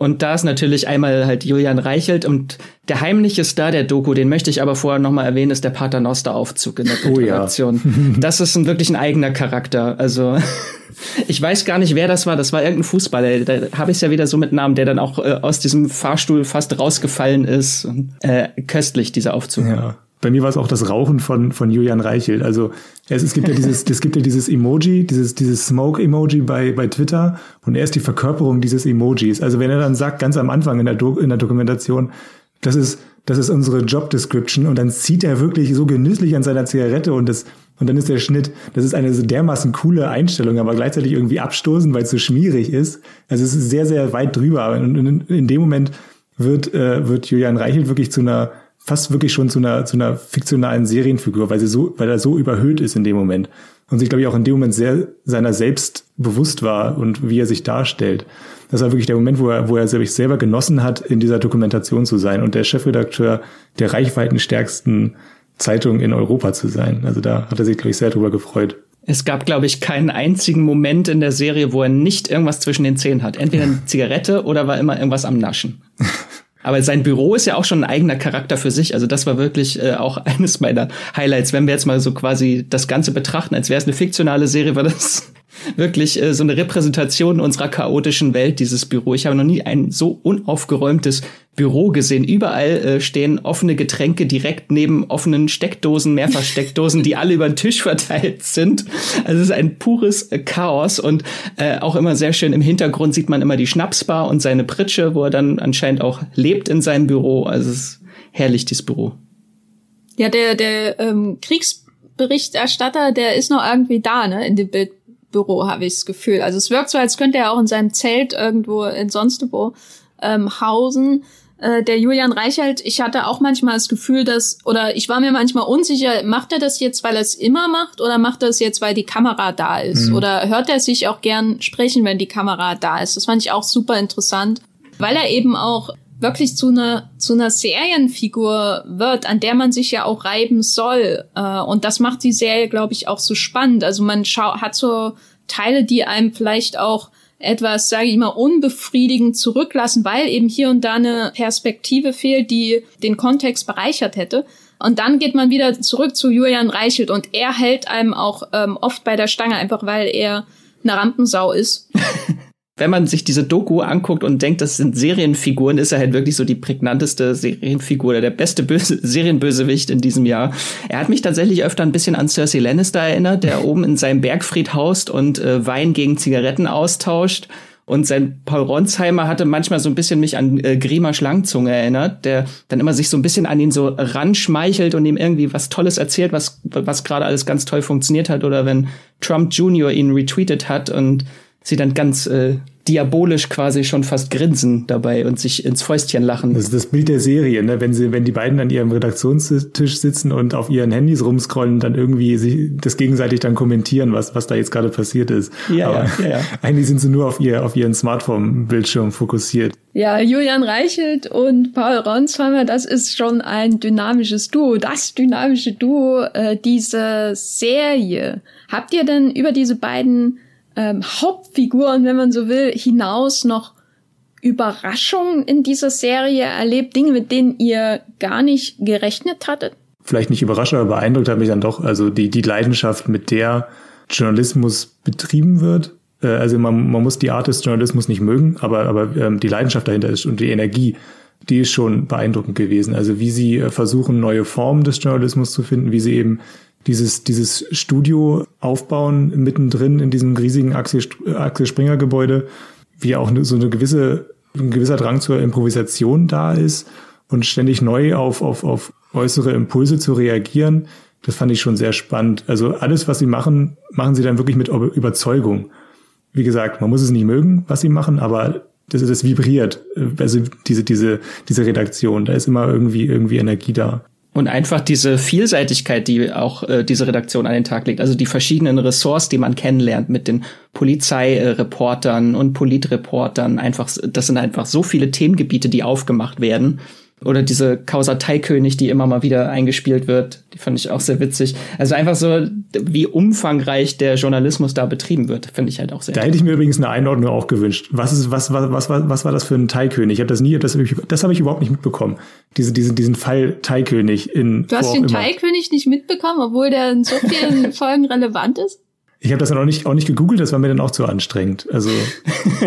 Und da ist natürlich einmal halt Julian Reichelt und der heimliche Star der Doku, den möchte ich aber vorher nochmal erwähnen, ist der Paternoster-Aufzug in der Produktion. Oh ja. *laughs* das ist ein, wirklich ein eigener Charakter. Also *laughs* ich weiß gar nicht, wer das war. Das war irgendein Fußballer. Da habe ich es ja wieder so mit Namen, der dann auch äh, aus diesem Fahrstuhl fast rausgefallen ist. Äh, köstlich, dieser Aufzug. Ja. Bei mir war es auch das Rauchen von, von Julian Reichelt. Also es, es gibt ja dieses, *laughs* es gibt ja dieses Emoji, dieses, dieses Smoke-Emoji bei, bei Twitter und er ist die Verkörperung dieses Emojis. Also wenn er dann sagt, ganz am Anfang in der, Do in der Dokumentation, das ist, das ist unsere Job Description und dann zieht er wirklich so genüsslich an seiner Zigarette und das, und dann ist der Schnitt, das ist eine so dermaßen coole Einstellung, aber gleichzeitig irgendwie abstoßend, weil es so schmierig ist. Also es ist sehr, sehr weit drüber. Und in, in dem Moment wird, äh, wird Julian Reichelt wirklich zu einer fast wirklich schon zu einer, zu einer fiktionalen Serienfigur, weil sie so, weil er so überhöht ist in dem Moment. Und sich, glaube ich, auch in dem Moment sehr seiner selbst bewusst war und wie er sich darstellt. Das war wirklich der Moment, wo er, wo er sich selber genossen hat, in dieser Dokumentation zu sein und der Chefredakteur der reichweitenstärksten Zeitung in Europa zu sein. Also da hat er sich, glaube ich, sehr drüber gefreut. Es gab, glaube ich, keinen einzigen Moment in der Serie, wo er nicht irgendwas zwischen den Zähnen hat. Entweder eine *laughs* Zigarette oder war immer irgendwas am Naschen. *laughs* Aber sein Büro ist ja auch schon ein eigener Charakter für sich. Also das war wirklich äh, auch *laughs* eines meiner Highlights. Wenn wir jetzt mal so quasi das Ganze betrachten, als wäre es eine fiktionale Serie, war das wirklich äh, so eine Repräsentation unserer chaotischen Welt, dieses Büro. Ich habe noch nie ein so unaufgeräumtes Büro gesehen. Überall äh, stehen offene Getränke direkt neben offenen Steckdosen, Mehrfachsteckdosen, die alle über den Tisch verteilt sind. Also es ist ein pures äh, Chaos und äh, auch immer sehr schön im Hintergrund sieht man immer die Schnapsbar und seine Pritsche, wo er dann anscheinend auch lebt in seinem Büro. Also es ist herrlich, dieses Büro. Ja, der, der ähm, Kriegsberichterstatter, der ist noch irgendwie da, ne, in dem Bild Büro, habe ich das Gefühl. Also es wirkt so, als könnte er auch in seinem Zelt irgendwo in sonst wo ähm, hausen. Äh, der Julian Reichelt, ich hatte auch manchmal das Gefühl, dass, oder ich war mir manchmal unsicher, macht er das jetzt, weil er es immer macht, oder macht er es jetzt, weil die Kamera da ist? Mhm. Oder hört er sich auch gern sprechen, wenn die Kamera da ist? Das fand ich auch super interessant, weil er eben auch wirklich zu einer zu einer Serienfigur wird, an der man sich ja auch reiben soll. Äh, und das macht die Serie, glaube ich, auch so spannend. Also man schau hat so Teile, die einem vielleicht auch etwas, sage ich mal, unbefriedigend zurücklassen, weil eben hier und da eine Perspektive fehlt, die den Kontext bereichert hätte. Und dann geht man wieder zurück zu Julian Reichelt und er hält einem auch ähm, oft bei der Stange, einfach weil er eine Rampensau ist. *laughs* wenn man sich diese Doku anguckt und denkt, das sind Serienfiguren, ist er halt wirklich so die prägnanteste Serienfigur oder der beste Böse *laughs* Serienbösewicht in diesem Jahr. Er hat mich tatsächlich öfter ein bisschen an Cersei Lannister erinnert, der *laughs* oben in seinem Bergfried haust und äh, Wein gegen Zigaretten austauscht. Und sein Paul Ronsheimer hatte manchmal so ein bisschen mich an äh, Grima Schlangzunge erinnert, der dann immer sich so ein bisschen an ihn so ranschmeichelt und ihm irgendwie was Tolles erzählt, was, was gerade alles ganz toll funktioniert hat. Oder wenn Trump Jr. ihn retweetet hat und sie dann ganz äh, diabolisch quasi schon fast grinsen dabei und sich ins Fäustchen lachen. Das ist das Bild der Serie, ne? Wenn sie, wenn die beiden an ihrem Redaktionstisch sitzen und auf ihren Handys rumscrollen, dann irgendwie sich das gegenseitig dann kommentieren, was, was da jetzt gerade passiert ist. Ja, Aber ja, ja, *laughs* eigentlich sind sie nur auf ihr, auf ihren Smartphone-Bildschirm fokussiert. Ja, Julian Reichelt und Paul Ronsheimer, das ist schon ein dynamisches Duo, das dynamische Duo äh, dieser Serie. Habt ihr denn über diese beiden ähm, Hauptfiguren, wenn man so will, hinaus noch Überraschungen in dieser Serie erlebt, Dinge, mit denen ihr gar nicht gerechnet hattet? Vielleicht nicht überrascht, aber beeindruckt hat mich dann doch, also die, die Leidenschaft, mit der Journalismus betrieben wird. Äh, also man, man muss die Art des Journalismus nicht mögen, aber, aber ähm, die Leidenschaft dahinter ist und die Energie, die ist schon beeindruckend gewesen. Also wie sie äh, versuchen, neue Formen des Journalismus zu finden, wie sie eben dieses, dieses Studio aufbauen mittendrin in diesem riesigen Axel, Springer Gebäude, wie auch so eine gewisse, ein gewisser Drang zur Improvisation da ist und ständig neu auf, auf, auf äußere Impulse zu reagieren. Das fand ich schon sehr spannend. Also alles, was sie machen, machen sie dann wirklich mit Überzeugung. Wie gesagt, man muss es nicht mögen, was sie machen, aber das, das vibriert. Also diese, diese, diese Redaktion, da ist immer irgendwie, irgendwie Energie da. Und einfach diese Vielseitigkeit, die auch äh, diese Redaktion an den Tag legt, also die verschiedenen Ressorts, die man kennenlernt mit den Polizeireportern und Politreportern, einfach, das sind einfach so viele Themengebiete, die aufgemacht werden. Oder diese Causa Teikönig, die immer mal wieder eingespielt wird, die fand ich auch sehr witzig. Also einfach so, wie umfangreich der Journalismus da betrieben wird, finde ich halt auch sehr. Da hätte ich mir übrigens eine Einordnung auch gewünscht. Was ist, was, was, was, was, was war das für ein Teikönig? Ich habe das nie, das, das habe ich überhaupt nicht mitbekommen. Diese, diesen, diesen Fall Teikönig in. Du hast den Teikönig nicht mitbekommen, obwohl der in so vielen *laughs* Folgen relevant ist? Ich habe das dann auch nicht, auch nicht gegoogelt, das war mir dann auch zu anstrengend. Also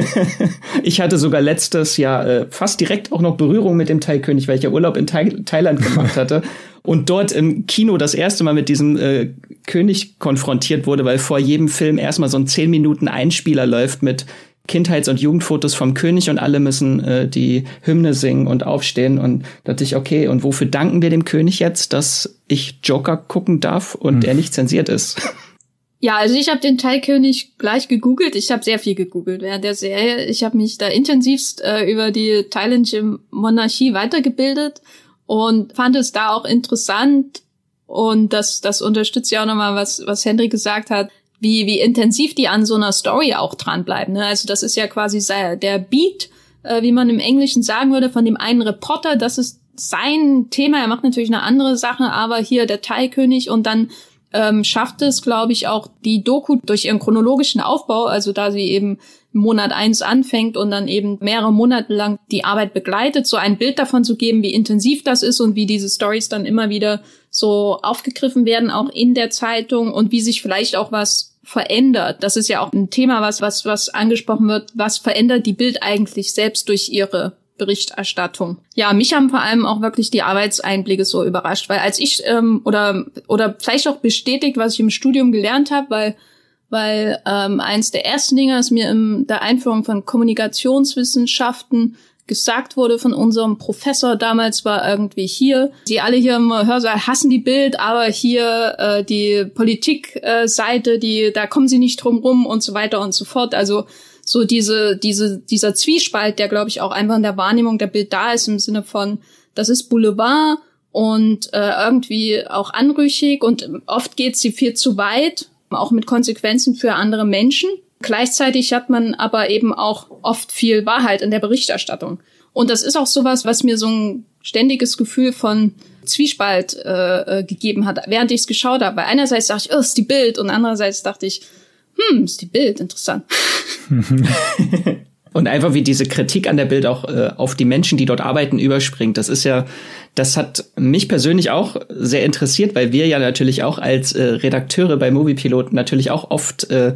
*laughs* ich hatte sogar letztes Jahr äh, fast direkt auch noch Berührung mit dem Thai-König, weil ich ja Urlaub in Thai Thailand gemacht hatte und dort im Kino das erste Mal mit diesem äh, König konfrontiert wurde, weil vor jedem Film erstmal so ein zehn Minuten Einspieler läuft mit Kindheits- und Jugendfotos vom König und alle müssen äh, die Hymne singen und aufstehen und da dachte ich, okay, und wofür danken wir dem König jetzt, dass ich Joker gucken darf und hm. er nicht zensiert ist? Ja, also ich habe den Thai-König gleich gegoogelt. Ich habe sehr viel gegoogelt während der Serie. Ich habe mich da intensivst äh, über die thailändische Monarchie weitergebildet und fand es da auch interessant und das, das unterstützt ja auch nochmal, was, was Henry gesagt hat, wie, wie intensiv die an so einer Story auch dranbleiben. Ne? Also das ist ja quasi der Beat, äh, wie man im Englischen sagen würde, von dem einen Reporter, das ist sein Thema. Er macht natürlich eine andere Sache, aber hier der Thai-König und dann ähm, schafft es, glaube ich, auch die Doku durch ihren chronologischen Aufbau, also da sie eben Monat eins anfängt und dann eben mehrere Monate lang die Arbeit begleitet, so ein Bild davon zu geben, wie intensiv das ist und wie diese Stories dann immer wieder so aufgegriffen werden, auch in der Zeitung und wie sich vielleicht auch was verändert. Das ist ja auch ein Thema, was, was, was angesprochen wird. Was verändert die Bild eigentlich selbst durch ihre Berichterstattung. Ja, mich haben vor allem auch wirklich die Arbeitseinblicke so überrascht, weil als ich ähm, oder oder vielleicht auch bestätigt, was ich im Studium gelernt habe, weil weil ähm, eins der ersten Dinge, das mir in der Einführung von Kommunikationswissenschaften gesagt wurde von unserem Professor damals war irgendwie hier, die alle hier im Hörsaal hassen die Bild, aber hier äh, die Politikseite, äh, die da kommen sie nicht drum rum und so weiter und so fort. Also so diese diese dieser Zwiespalt, der glaube ich auch einfach in der Wahrnehmung der Bild da ist im Sinne von das ist Boulevard und äh, irgendwie auch anrüchig und oft geht sie viel zu weit, auch mit Konsequenzen für andere Menschen. Gleichzeitig hat man aber eben auch oft viel Wahrheit in der Berichterstattung. Und das ist auch sowas, was mir so ein ständiges Gefühl von Zwiespalt äh, äh gegeben hat, während ich es geschaut habe. Weil einerseits dachte ich, oh, ist die Bild, und andererseits dachte ich, hm, ist die Bild, interessant. und einfach wie diese Kritik an der Bild auch äh, auf die Menschen, die dort arbeiten, überspringt. Das ist ja, das hat mich persönlich auch sehr interessiert, weil wir ja natürlich auch als äh, Redakteure bei Moviepilot natürlich auch oft äh,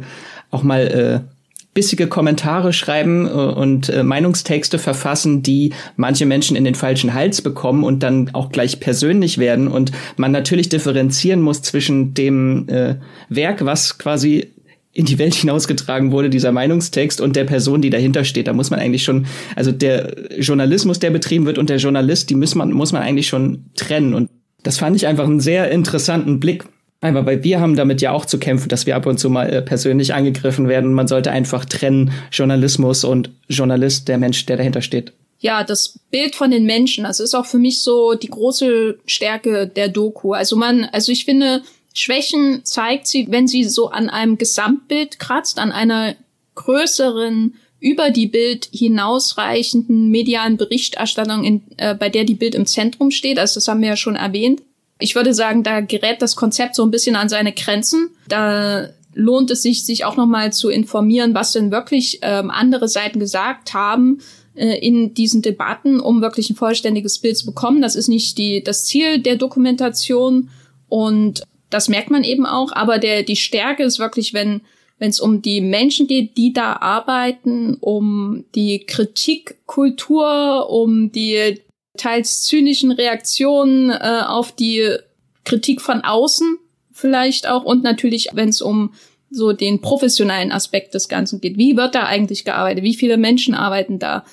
auch mal äh, bissige Kommentare schreiben äh, und äh, Meinungstexte verfassen, die manche Menschen in den falschen Hals bekommen und dann auch gleich persönlich werden und man natürlich differenzieren muss zwischen dem äh, Werk, was quasi in die Welt hinausgetragen wurde, dieser Meinungstext und der Person, die dahinter steht. Da muss man eigentlich schon, also der Journalismus, der betrieben wird und der Journalist, die muss man, muss man eigentlich schon trennen. Und das fand ich einfach einen sehr interessanten Blick Einfach, weil wir haben damit ja auch zu kämpfen, dass wir ab und zu mal äh, persönlich angegriffen werden. Man sollte einfach trennen Journalismus und Journalist, der Mensch, der dahinter steht. Ja, das Bild von den Menschen, das ist auch für mich so die große Stärke der Doku. Also man, also ich finde, Schwächen zeigt sie, wenn sie so an einem Gesamtbild kratzt, an einer größeren über die Bild hinausreichenden medialen Berichterstattung, in, äh, bei der die Bild im Zentrum steht. Also das haben wir ja schon erwähnt. Ich würde sagen, da gerät das Konzept so ein bisschen an seine Grenzen. Da lohnt es sich, sich auch nochmal zu informieren, was denn wirklich ähm, andere Seiten gesagt haben äh, in diesen Debatten, um wirklich ein vollständiges Bild zu bekommen. Das ist nicht die, das Ziel der Dokumentation und das merkt man eben auch. Aber der, die Stärke ist wirklich, wenn wenn es um die Menschen geht, die da arbeiten, um die Kritikkultur, um die teils zynischen Reaktionen äh, auf die Kritik von außen vielleicht auch und natürlich, wenn es um so den professionellen Aspekt des Ganzen geht. Wie wird da eigentlich gearbeitet? Wie viele Menschen arbeiten da?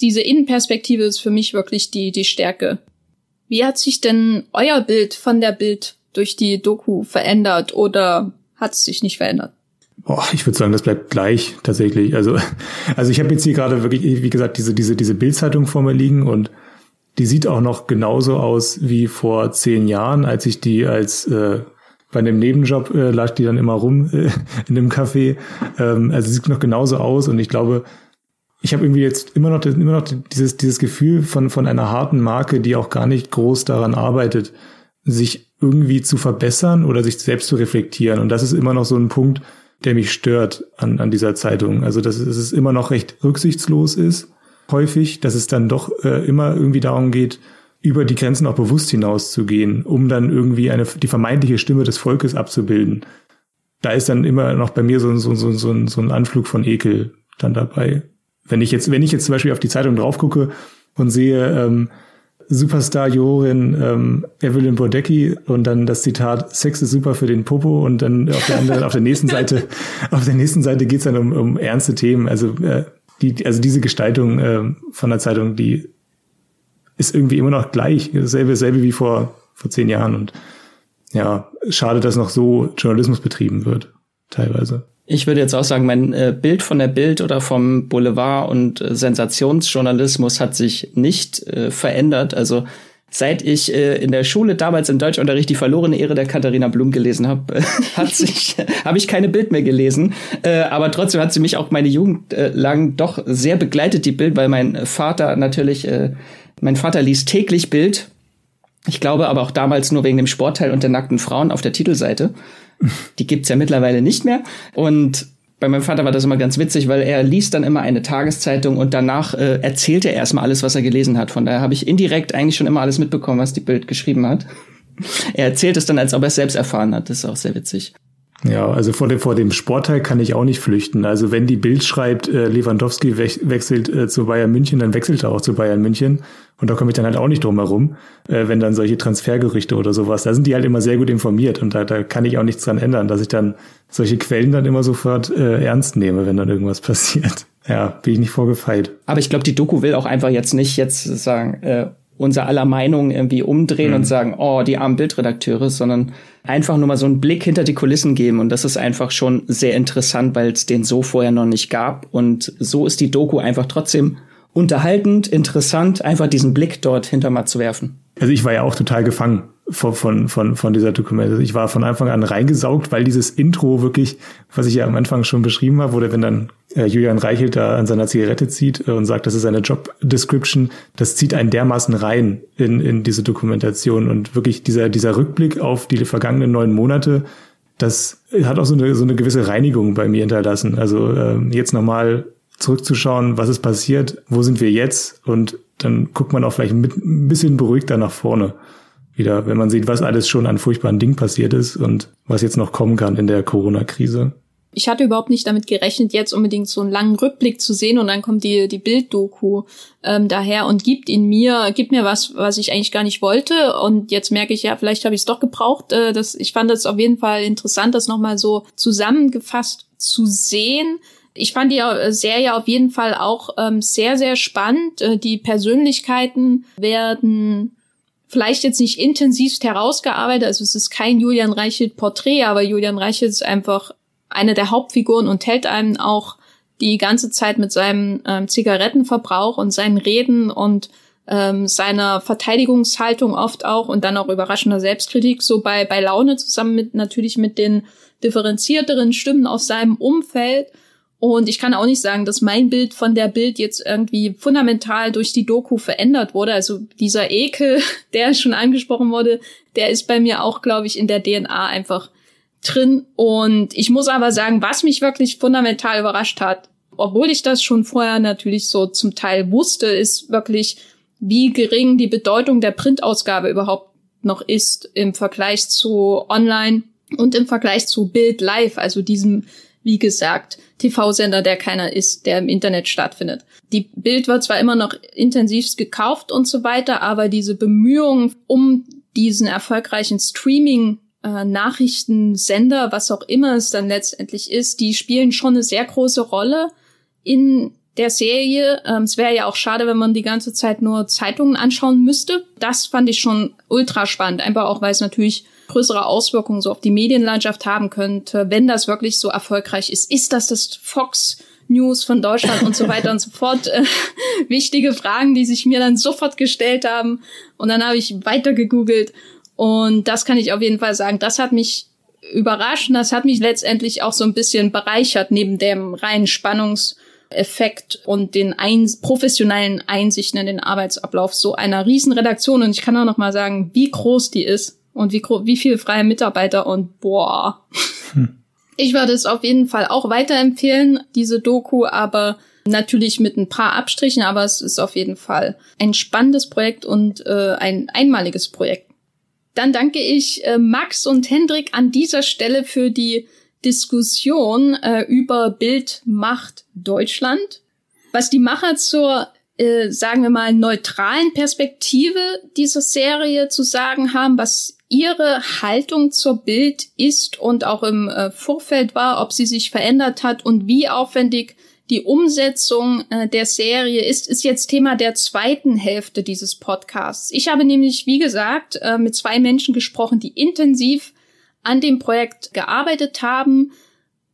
Diese Innenperspektive ist für mich wirklich die, die Stärke. Wie hat sich denn euer Bild von der Bild durch die Doku verändert oder hat es sich nicht verändert? Boah, ich würde sagen, das bleibt gleich tatsächlich. Also, *laughs* also ich habe jetzt hier gerade wirklich, wie gesagt, diese diese diese Bildzeitung vor mir liegen und die sieht auch noch genauso aus wie vor zehn Jahren, als ich die als äh, bei einem Nebenjob äh, lag die dann immer rum *laughs* äh, in dem Café. Ähm, also sieht noch genauso aus und ich glaube, ich habe irgendwie jetzt immer noch immer noch dieses dieses Gefühl von von einer harten Marke, die auch gar nicht groß daran arbeitet, sich irgendwie zu verbessern oder sich selbst zu reflektieren. Und das ist immer noch so ein Punkt, der mich stört an, an dieser Zeitung. Also dass es immer noch recht rücksichtslos ist häufig, dass es dann doch äh, immer irgendwie darum geht, über die Grenzen auch bewusst hinauszugehen, um dann irgendwie eine, die vermeintliche Stimme des Volkes abzubilden. Da ist dann immer noch bei mir so, so, so, so, ein, so ein Anflug von Ekel dann dabei. Wenn ich jetzt, wenn ich jetzt zum Beispiel auf die Zeitung drauf gucke und sehe, ähm, Superstar Jorin ähm, Evelyn Bodecki und dann das Zitat Sex ist super für den Popo und dann auf der anderen, auf der nächsten Seite, *laughs* auf der nächsten Seite geht's dann um, um ernste Themen. Also äh, die, also diese Gestaltung äh, von der Zeitung, die ist irgendwie immer noch gleich, dasselbe, dasselbe wie vor, vor zehn Jahren und ja, schade, dass noch so Journalismus betrieben wird, teilweise. Ich würde jetzt auch sagen, mein äh, Bild von der Bild oder vom Boulevard und äh, Sensationsjournalismus hat sich nicht äh, verändert. Also seit ich äh, in der Schule damals im Deutschunterricht die verlorene Ehre der Katharina Blum gelesen habe, *laughs* hat sich habe ich keine Bild mehr gelesen, äh, aber trotzdem hat sie mich auch meine Jugend äh, lang doch sehr begleitet die Bild, weil mein Vater natürlich äh, mein Vater liest täglich Bild. Ich glaube aber auch damals nur wegen dem Sportteil und der nackten Frauen auf der Titelseite. Die gibt's ja mittlerweile nicht mehr und bei meinem Vater war das immer ganz witzig, weil er liest dann immer eine Tageszeitung und danach äh, erzählt er erstmal alles, was er gelesen hat. Von daher habe ich indirekt eigentlich schon immer alles mitbekommen, was die Bild geschrieben hat. Er erzählt es dann, als ob er es selbst erfahren hat. Das ist auch sehr witzig. Ja, also vor dem, vor dem Sportteil kann ich auch nicht flüchten. Also wenn die Bild schreibt, äh, Lewandowski wech wechselt äh, zu Bayern München, dann wechselt er auch zu Bayern München. Und da komme ich dann halt auch nicht drum herum, äh, wenn dann solche Transfergerüchte oder sowas, da sind die halt immer sehr gut informiert und da, da kann ich auch nichts dran ändern, dass ich dann solche Quellen dann immer sofort äh, ernst nehme, wenn dann irgendwas *laughs* passiert. Ja, bin ich nicht vorgefeilt. Aber ich glaube, die Doku will auch einfach jetzt nicht jetzt sagen, äh, unser aller Meinung irgendwie umdrehen mhm. und sagen, oh, die armen Bildredakteure, sondern einfach nur mal so einen Blick hinter die Kulissen geben. Und das ist einfach schon sehr interessant, weil es den so vorher noch nicht gab. Und so ist die Doku einfach trotzdem unterhaltend, interessant, einfach diesen Blick dort hinter mal zu werfen. Also ich war ja auch total gefangen von, von, von, von dieser Dokumente. Also ich war von Anfang an reingesaugt, weil dieses Intro wirklich, was ich ja am Anfang schon beschrieben habe, der, wenn dann äh, Julian Reichelt da an seiner Zigarette zieht äh, und sagt, das ist eine Job Description, das zieht einen dermaßen rein in, in diese Dokumentation und wirklich dieser, dieser Rückblick auf die vergangenen neun Monate, das hat auch so eine, so eine gewisse Reinigung bei mir hinterlassen. Also äh, jetzt nochmal zurückzuschauen, was ist passiert, wo sind wir jetzt und dann guckt man auch vielleicht mit, ein bisschen beruhigter nach vorne wieder, wenn man sieht, was alles schon an furchtbaren Dingen passiert ist und was jetzt noch kommen kann in der Corona-Krise. Ich hatte überhaupt nicht damit gerechnet, jetzt unbedingt so einen langen Rückblick zu sehen und dann kommt die, die Bilddoku ähm, daher und gibt in mir, gibt mir was, was ich eigentlich gar nicht wollte. Und jetzt merke ich ja, vielleicht habe ich es doch gebraucht. Äh, das, ich fand es auf jeden Fall interessant, das nochmal so zusammengefasst zu sehen. Ich fand die äh, Serie auf jeden Fall auch ähm, sehr, sehr spannend. Äh, die Persönlichkeiten werden vielleicht jetzt nicht intensivst herausgearbeitet. Also es ist kein Julian Reichelt Porträt, aber Julian Reichelt ist einfach eine der Hauptfiguren und hält einem auch die ganze Zeit mit seinem ähm, Zigarettenverbrauch und seinen Reden und ähm, seiner Verteidigungshaltung oft auch und dann auch überraschender Selbstkritik so bei, bei Laune zusammen mit natürlich mit den differenzierteren Stimmen aus seinem Umfeld. Und ich kann auch nicht sagen, dass mein Bild von der Bild jetzt irgendwie fundamental durch die Doku verändert wurde. Also dieser Ekel, *laughs* der schon angesprochen wurde, der ist bei mir auch, glaube ich, in der DNA einfach drin. Und ich muss aber sagen, was mich wirklich fundamental überrascht hat, obwohl ich das schon vorher natürlich so zum Teil wusste, ist wirklich, wie gering die Bedeutung der Printausgabe überhaupt noch ist im Vergleich zu Online und im Vergleich zu Bild Live, also diesem wie gesagt, TV-Sender, der keiner ist, der im Internet stattfindet. Die Bild wird zwar immer noch intensivst gekauft und so weiter, aber diese Bemühungen um diesen erfolgreichen Streaming äh, Nachrichtensender, was auch immer es dann letztendlich ist, die spielen schon eine sehr große Rolle in der Serie. Ähm, es wäre ja auch schade, wenn man die ganze Zeit nur Zeitungen anschauen müsste. Das fand ich schon ultra spannend, einfach auch, weil es natürlich größere Auswirkungen so auf die Medienlandschaft haben könnte, wenn das wirklich so erfolgreich ist. Ist das das Fox News von Deutschland und so weiter und so fort? Äh, wichtige Fragen, die sich mir dann sofort gestellt haben. Und dann habe ich weiter gegoogelt. Und das kann ich auf jeden Fall sagen. Das hat mich überrascht und das hat mich letztendlich auch so ein bisschen bereichert neben dem reinen Spannungseffekt und den ein professionellen Einsichten in den Arbeitsablauf so einer Riesenredaktion. Und ich kann auch noch mal sagen, wie groß die ist und wie, wie viele freie Mitarbeiter und boah. Hm. Ich würde es auf jeden Fall auch weiterempfehlen, diese Doku, aber natürlich mit ein paar Abstrichen, aber es ist auf jeden Fall ein spannendes Projekt und äh, ein einmaliges Projekt. Dann danke ich äh, Max und Hendrik an dieser Stelle für die Diskussion äh, über Bildmacht Deutschland. Was die Macher zur äh, sagen wir mal, neutralen Perspektive dieser Serie zu sagen haben, was ihre Haltung zur Bild ist und auch im äh, Vorfeld war, ob sie sich verändert hat und wie aufwendig die Umsetzung äh, der Serie ist, ist jetzt Thema der zweiten Hälfte dieses Podcasts. Ich habe nämlich, wie gesagt, äh, mit zwei Menschen gesprochen, die intensiv an dem Projekt gearbeitet haben.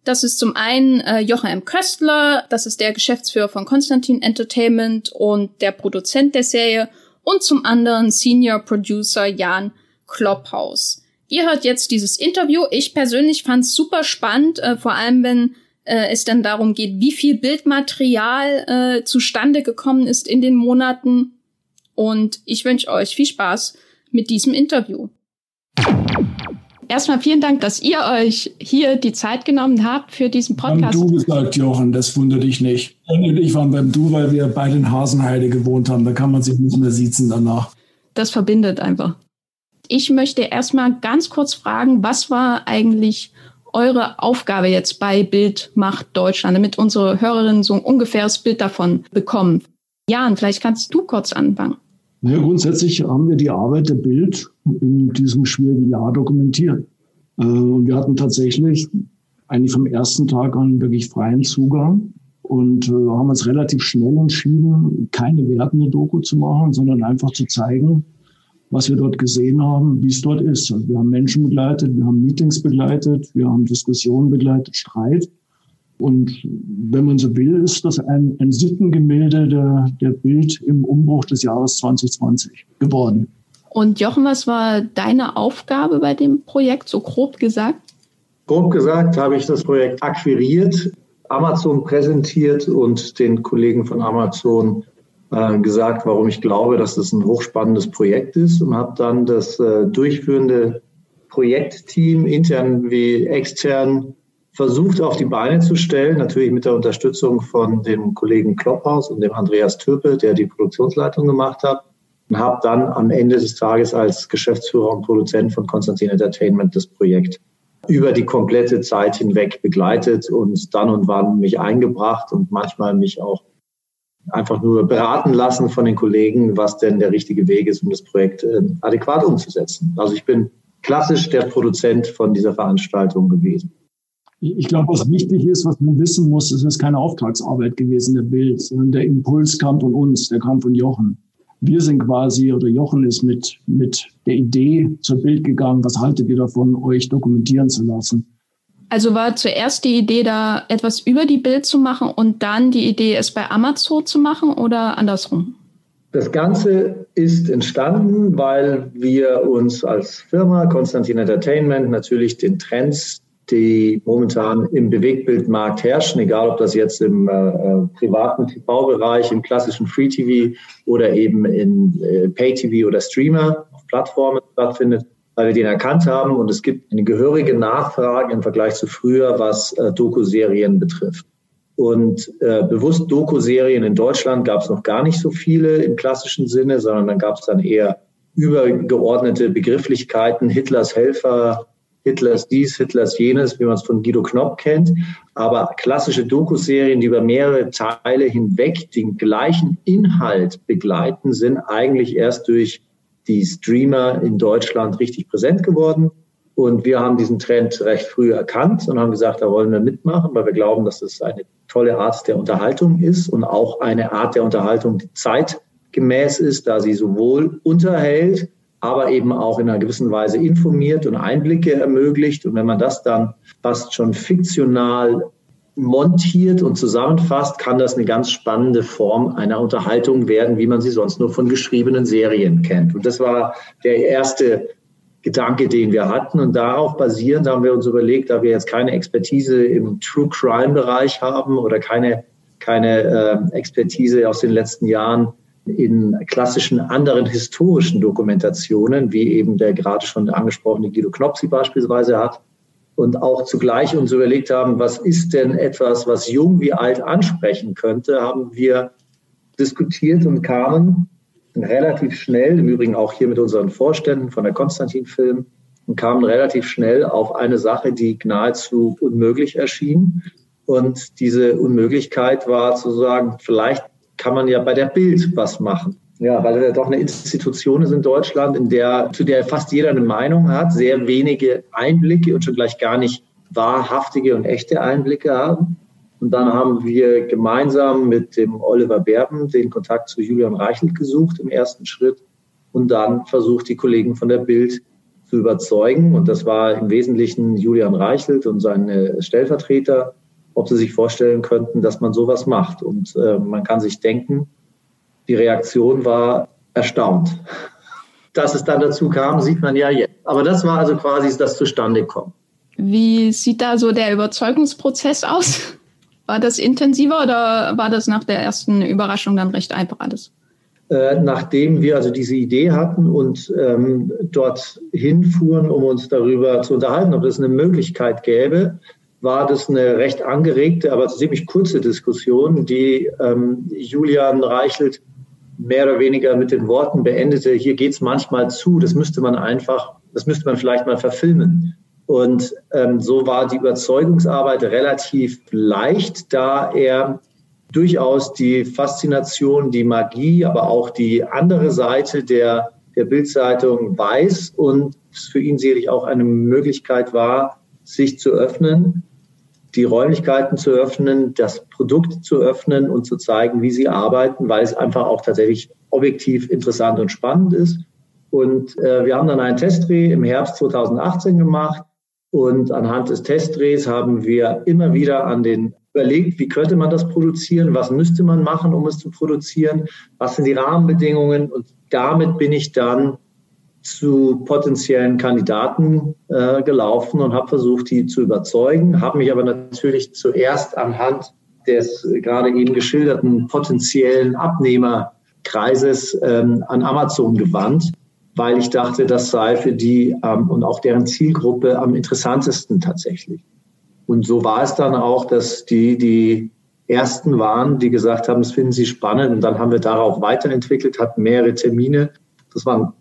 Das ist zum einen äh, Jochen. Köstler, das ist der Geschäftsführer von Konstantin Entertainment und der Produzent der Serie und zum anderen Senior Producer Jan Klopphaus. Ihr hört jetzt dieses Interview. Ich persönlich fand es super spannend, äh, vor allem wenn äh, es dann darum geht, wie viel Bildmaterial äh, zustande gekommen ist in den Monaten. Und ich wünsche euch viel Spaß mit diesem Interview. Erstmal vielen Dank, dass ihr euch hier die Zeit genommen habt für diesen Podcast. Beim Du gesagt, Jochen, das wundert dich nicht. Und ich waren beim Du, weil wir bei den Hasenheide gewohnt haben. Da kann man sich nicht mehr siezen danach. Das verbindet einfach. Ich möchte erstmal ganz kurz fragen, was war eigentlich eure Aufgabe jetzt bei Bild macht Deutschland, damit unsere Hörerinnen so ein ungefähres Bild davon bekommen? Jan, vielleicht kannst du kurz anfangen. Ja, grundsätzlich haben wir die Arbeit der Bild in diesem schwierigen Jahr dokumentiert. Äh, und wir hatten tatsächlich eigentlich vom ersten Tag an wirklich freien Zugang und äh, haben uns relativ schnell entschieden, keine wertende Doku zu machen, sondern einfach zu zeigen, was wir dort gesehen haben, wie es dort ist. Also wir haben Menschen begleitet, wir haben Meetings begleitet, wir haben Diskussionen begleitet, Streit. Und wenn man so will, ist das ein, ein Sittengemälde der, der Bild im Umbruch des Jahres 2020 geworden. Und Jochen, was war deine Aufgabe bei dem Projekt, so grob gesagt? Grob gesagt habe ich das Projekt akquiriert, Amazon präsentiert und den Kollegen von Amazon äh, gesagt, warum ich glaube, dass das ein hochspannendes Projekt ist und habe dann das äh, durchführende Projektteam intern wie extern versucht auf die Beine zu stellen, natürlich mit der Unterstützung von dem Kollegen Klopphaus und dem Andreas Türpe, der die Produktionsleitung gemacht hat. Und habe dann am Ende des Tages als Geschäftsführer und Produzent von Konstantin Entertainment das Projekt über die komplette Zeit hinweg begleitet und dann und wann mich eingebracht und manchmal mich auch einfach nur beraten lassen von den Kollegen, was denn der richtige Weg ist, um das Projekt äh, adäquat umzusetzen. Also ich bin klassisch der Produzent von dieser Veranstaltung gewesen. Ich glaube, was wichtig ist, was man wissen muss, es ist keine Auftragsarbeit gewesen, der Bild, sondern der Impuls kam von uns, der kam von Jochen. Wir sind quasi, oder Jochen ist mit, mit der Idee zur Bild gegangen, was haltet ihr davon, euch dokumentieren zu lassen? Also war zuerst die Idee, da etwas über die Bild zu machen und dann die Idee, es bei Amazon zu machen oder andersrum? Das Ganze ist entstanden, weil wir uns als Firma Konstantin Entertainment natürlich den Trends, die momentan im Bewegtbildmarkt herrschen, egal ob das jetzt im äh, äh privaten TV-Bereich, im klassischen Free-TV oder eben in äh, Pay-TV oder Streamer auf Plattformen stattfindet, weil wir den erkannt haben und es gibt eine gehörige Nachfrage im Vergleich zu früher, was äh, Doku-Serien betrifft. Und äh, bewusst Doku-Serien in Deutschland gab es noch gar nicht so viele im klassischen Sinne, sondern dann gab es dann eher übergeordnete Begrifflichkeiten, Hitlers Helfer, Hitlers dies, Hitlers jenes, wie man es von Guido Knopp kennt. Aber klassische Doku-Serien, die über mehrere Teile hinweg den gleichen Inhalt begleiten, sind eigentlich erst durch die Streamer in Deutschland richtig präsent geworden. Und wir haben diesen Trend recht früh erkannt und haben gesagt, da wollen wir mitmachen, weil wir glauben, dass es eine tolle Art der Unterhaltung ist und auch eine Art der Unterhaltung, die zeitgemäß ist, da sie sowohl unterhält, aber eben auch in einer gewissen Weise informiert und Einblicke ermöglicht. Und wenn man das dann fast schon fiktional montiert und zusammenfasst, kann das eine ganz spannende Form einer Unterhaltung werden, wie man sie sonst nur von geschriebenen Serien kennt. Und das war der erste Gedanke, den wir hatten. Und darauf basierend haben wir uns überlegt, da wir jetzt keine Expertise im True Crime Bereich haben oder keine, keine äh, Expertise aus den letzten Jahren in klassischen anderen historischen Dokumentationen, wie eben der gerade schon angesprochene Guido Knopsi beispielsweise hat, und auch zugleich uns überlegt haben, was ist denn etwas, was jung wie alt ansprechen könnte, haben wir diskutiert und kamen relativ schnell, im Übrigen auch hier mit unseren Vorständen von der Konstantin Film, und kamen relativ schnell auf eine Sache, die nahezu unmöglich erschien. Und diese Unmöglichkeit war zu sagen, vielleicht kann man ja bei der Bild was machen. Ja, weil er doch eine Institution ist in Deutschland, in der, zu der fast jeder eine Meinung hat, sehr wenige Einblicke und schon gleich gar nicht wahrhaftige und echte Einblicke haben. Und dann haben wir gemeinsam mit dem Oliver Berben den Kontakt zu Julian Reichelt gesucht im ersten Schritt und dann versucht, die Kollegen von der Bild zu überzeugen. Und das war im Wesentlichen Julian Reichelt und seine Stellvertreter, ob sie sich vorstellen könnten, dass man sowas macht. Und äh, man kann sich denken, die Reaktion war erstaunt. Dass es dann dazu kam, sieht man ja jetzt. Aber das war also quasi das Zustandekommen. Wie sieht da so der Überzeugungsprozess aus? *laughs* War das intensiver oder war das nach der ersten Überraschung dann recht einfach alles? Äh, nachdem wir also diese Idee hatten und ähm, dort hinfuhren, um uns darüber zu unterhalten, ob es eine Möglichkeit gäbe, war das eine recht angeregte, aber ziemlich kurze Diskussion, die ähm, Julian Reichelt mehr oder weniger mit den Worten beendete, hier geht es manchmal zu, das müsste man einfach, das müsste man vielleicht mal verfilmen. Und ähm, so war die Überzeugungsarbeit relativ leicht, da er durchaus die Faszination, die Magie, aber auch die andere Seite der, der Bildzeitung weiß und es für ihn sicherlich auch eine Möglichkeit war, sich zu öffnen, die Räumlichkeiten zu öffnen, das Produkt zu öffnen und zu zeigen, wie sie arbeiten, weil es einfach auch tatsächlich objektiv interessant und spannend ist. Und äh, wir haben dann einen Testdreh im Herbst 2018 gemacht. Und anhand des Testdrehs haben wir immer wieder an den überlegt, wie könnte man das produzieren, was müsste man machen, um es zu produzieren, was sind die Rahmenbedingungen. Und damit bin ich dann zu potenziellen Kandidaten äh, gelaufen und habe versucht, die zu überzeugen, habe mich aber natürlich zuerst anhand des gerade eben geschilderten potenziellen Abnehmerkreises ähm, an Amazon gewandt, weil ich dachte, das sei für die ähm, und auch deren Zielgruppe am interessantesten tatsächlich. Und so war es dann auch, dass die die ersten waren, die gesagt haben, das finden sie spannend. Und dann haben wir darauf weiterentwickelt, hatten mehrere Termine. Das war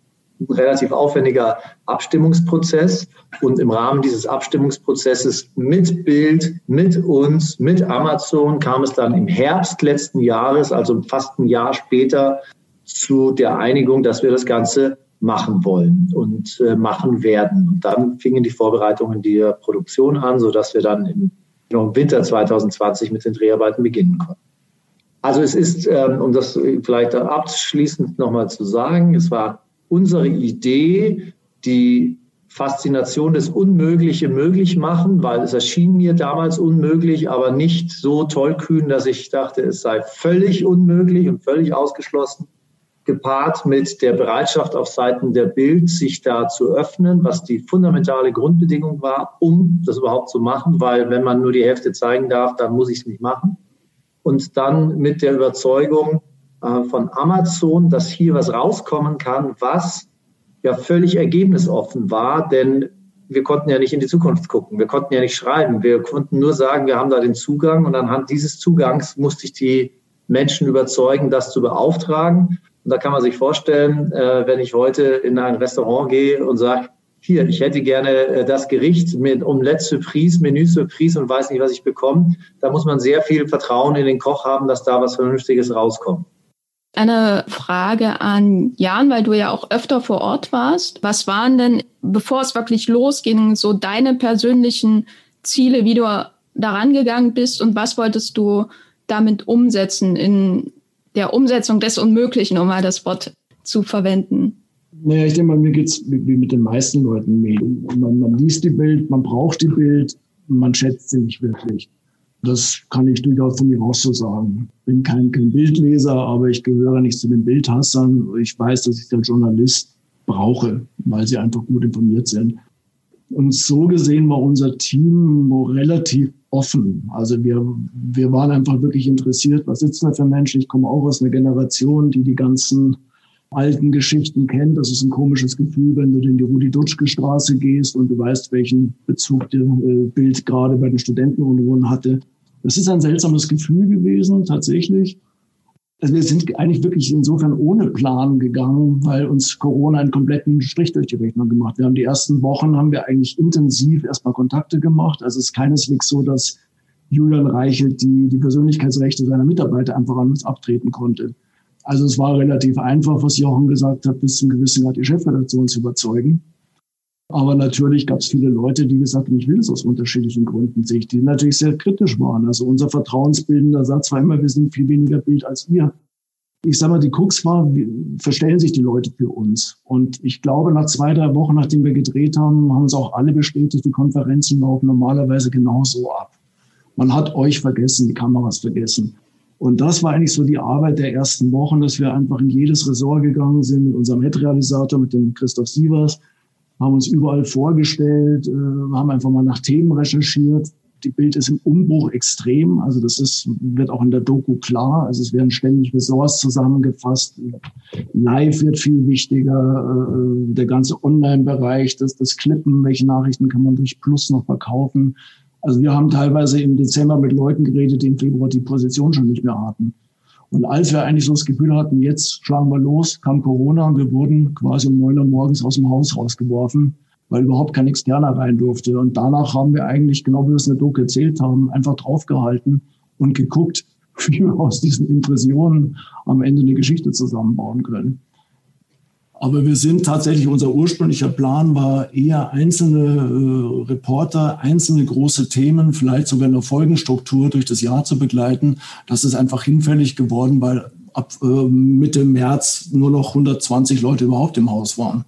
relativ aufwendiger Abstimmungsprozess. Und im Rahmen dieses Abstimmungsprozesses mit Bild, mit uns, mit Amazon kam es dann im Herbst letzten Jahres, also fast ein Jahr später, zu der Einigung, dass wir das Ganze machen wollen und äh, machen werden. Und dann fingen die Vorbereitungen der Produktion an, sodass wir dann im, im Winter 2020 mit den Dreharbeiten beginnen konnten. Also es ist, ähm, um das vielleicht abschließend nochmal zu sagen, es war unsere Idee, die Faszination des Unmögliche möglich machen, weil es erschien mir damals unmöglich, aber nicht so tollkühn, dass ich dachte, es sei völlig unmöglich und völlig ausgeschlossen gepaart mit der Bereitschaft auf Seiten der Bild, sich da zu öffnen, was die fundamentale Grundbedingung war, um das überhaupt zu machen, weil wenn man nur die Hälfte zeigen darf, dann muss ich es nicht machen. Und dann mit der Überzeugung äh, von Amazon, dass hier was rauskommen kann, was ja völlig ergebnisoffen war, denn wir konnten ja nicht in die Zukunft gucken, wir konnten ja nicht schreiben, wir konnten nur sagen, wir haben da den Zugang und anhand dieses Zugangs musste ich die Menschen überzeugen, das zu beauftragen. Und da kann man sich vorstellen, äh, wenn ich heute in ein Restaurant gehe und sage, hier, ich hätte gerne äh, das Gericht mit Omelette Surprise, Menü Surprise und weiß nicht, was ich bekomme, da muss man sehr viel Vertrauen in den Koch haben, dass da was Vernünftiges rauskommt. Eine Frage an Jan, weil du ja auch öfter vor Ort warst. Was waren denn, bevor es wirklich losging, so deine persönlichen Ziele, wie du daran gegangen bist und was wolltest du damit umsetzen in der Umsetzung des Unmöglichen, um mal das Wort zu verwenden? Naja, ich denke mal, mir geht's wie mit den meisten Leuten. Man, man liest die Bild, man braucht die Bild, man schätzt sie nicht wirklich. Das kann ich durchaus von mir aus so sagen. Ich bin kein, kein Bildleser, aber ich gehöre nicht zu den Bildhassern. Ich weiß, dass ich den Journalist brauche, weil sie einfach gut informiert sind. Und so gesehen war unser Team relativ offen. Also wir, wir waren einfach wirklich interessiert, was sitzen da für Menschen. Ich komme auch aus einer Generation, die die ganzen alten Geschichten kennt. Das ist ein komisches Gefühl, wenn du in die Rudi-Dutschke-Straße gehst und du weißt, welchen Bezug der äh, Bild gerade bei den Studentenunruhen hatte. Das ist ein seltsames Gefühl gewesen, tatsächlich. Also wir sind eigentlich wirklich insofern ohne Plan gegangen, weil uns Corona einen kompletten Strich durch die Rechnung gemacht. Wir haben die ersten Wochen haben wir eigentlich intensiv erstmal Kontakte gemacht. Also es ist keineswegs so, dass Julian Reichelt die, die Persönlichkeitsrechte seiner Mitarbeiter einfach an uns abtreten konnte. Also es war relativ einfach, was Jochen gesagt hat, bis zum gewissen Grad die Chefredaktion zu überzeugen. Aber natürlich gab es viele Leute, die gesagt haben, ich will es aus unterschiedlichen Gründen sich, die natürlich sehr kritisch waren. Also unser vertrauensbildender Satz war immer, wir sind viel weniger Bild als ihr. Ich sage mal, die Krux war, verstellen sich die Leute für uns. Und ich glaube, nach zwei, drei Wochen, nachdem wir gedreht haben, haben uns auch alle bestätigt, die Konferenzen laufen normalerweise genauso ab. Man hat euch vergessen, die Kameras vergessen. Und das war eigentlich so die Arbeit der ersten Wochen, dass wir einfach in jedes Ressort gegangen sind mit unserem Head-Realisator, mit dem Christoph Sievers, haben uns überall vorgestellt, äh, haben einfach mal nach Themen recherchiert. Die Bild ist im Umbruch extrem. Also das ist, wird auch in der Doku klar. Also es werden ständig Ressorts zusammengefasst. Live wird viel wichtiger. Äh, der ganze Online-Bereich, das, das Klippen, welche Nachrichten kann man durch Plus noch verkaufen. Also wir haben teilweise im Dezember mit Leuten geredet, die im Februar die Position schon nicht mehr hatten. Und als wir eigentlich so das Gefühl hatten, jetzt schlagen wir los, kam Corona und wir wurden quasi um neun Uhr morgens aus dem Haus rausgeworfen, weil überhaupt kein Externer rein durfte. Und danach haben wir eigentlich, genau wie wir es in der Doku erzählt haben, einfach draufgehalten und geguckt, *laughs* wie wir aus diesen Impressionen am Ende eine Geschichte zusammenbauen können. Aber wir sind tatsächlich, unser ursprünglicher Plan war eher einzelne äh, Reporter, einzelne große Themen, vielleicht sogar eine Folgenstruktur durch das Jahr zu begleiten. Das ist einfach hinfällig geworden, weil ab äh, Mitte März nur noch 120 Leute überhaupt im Haus waren.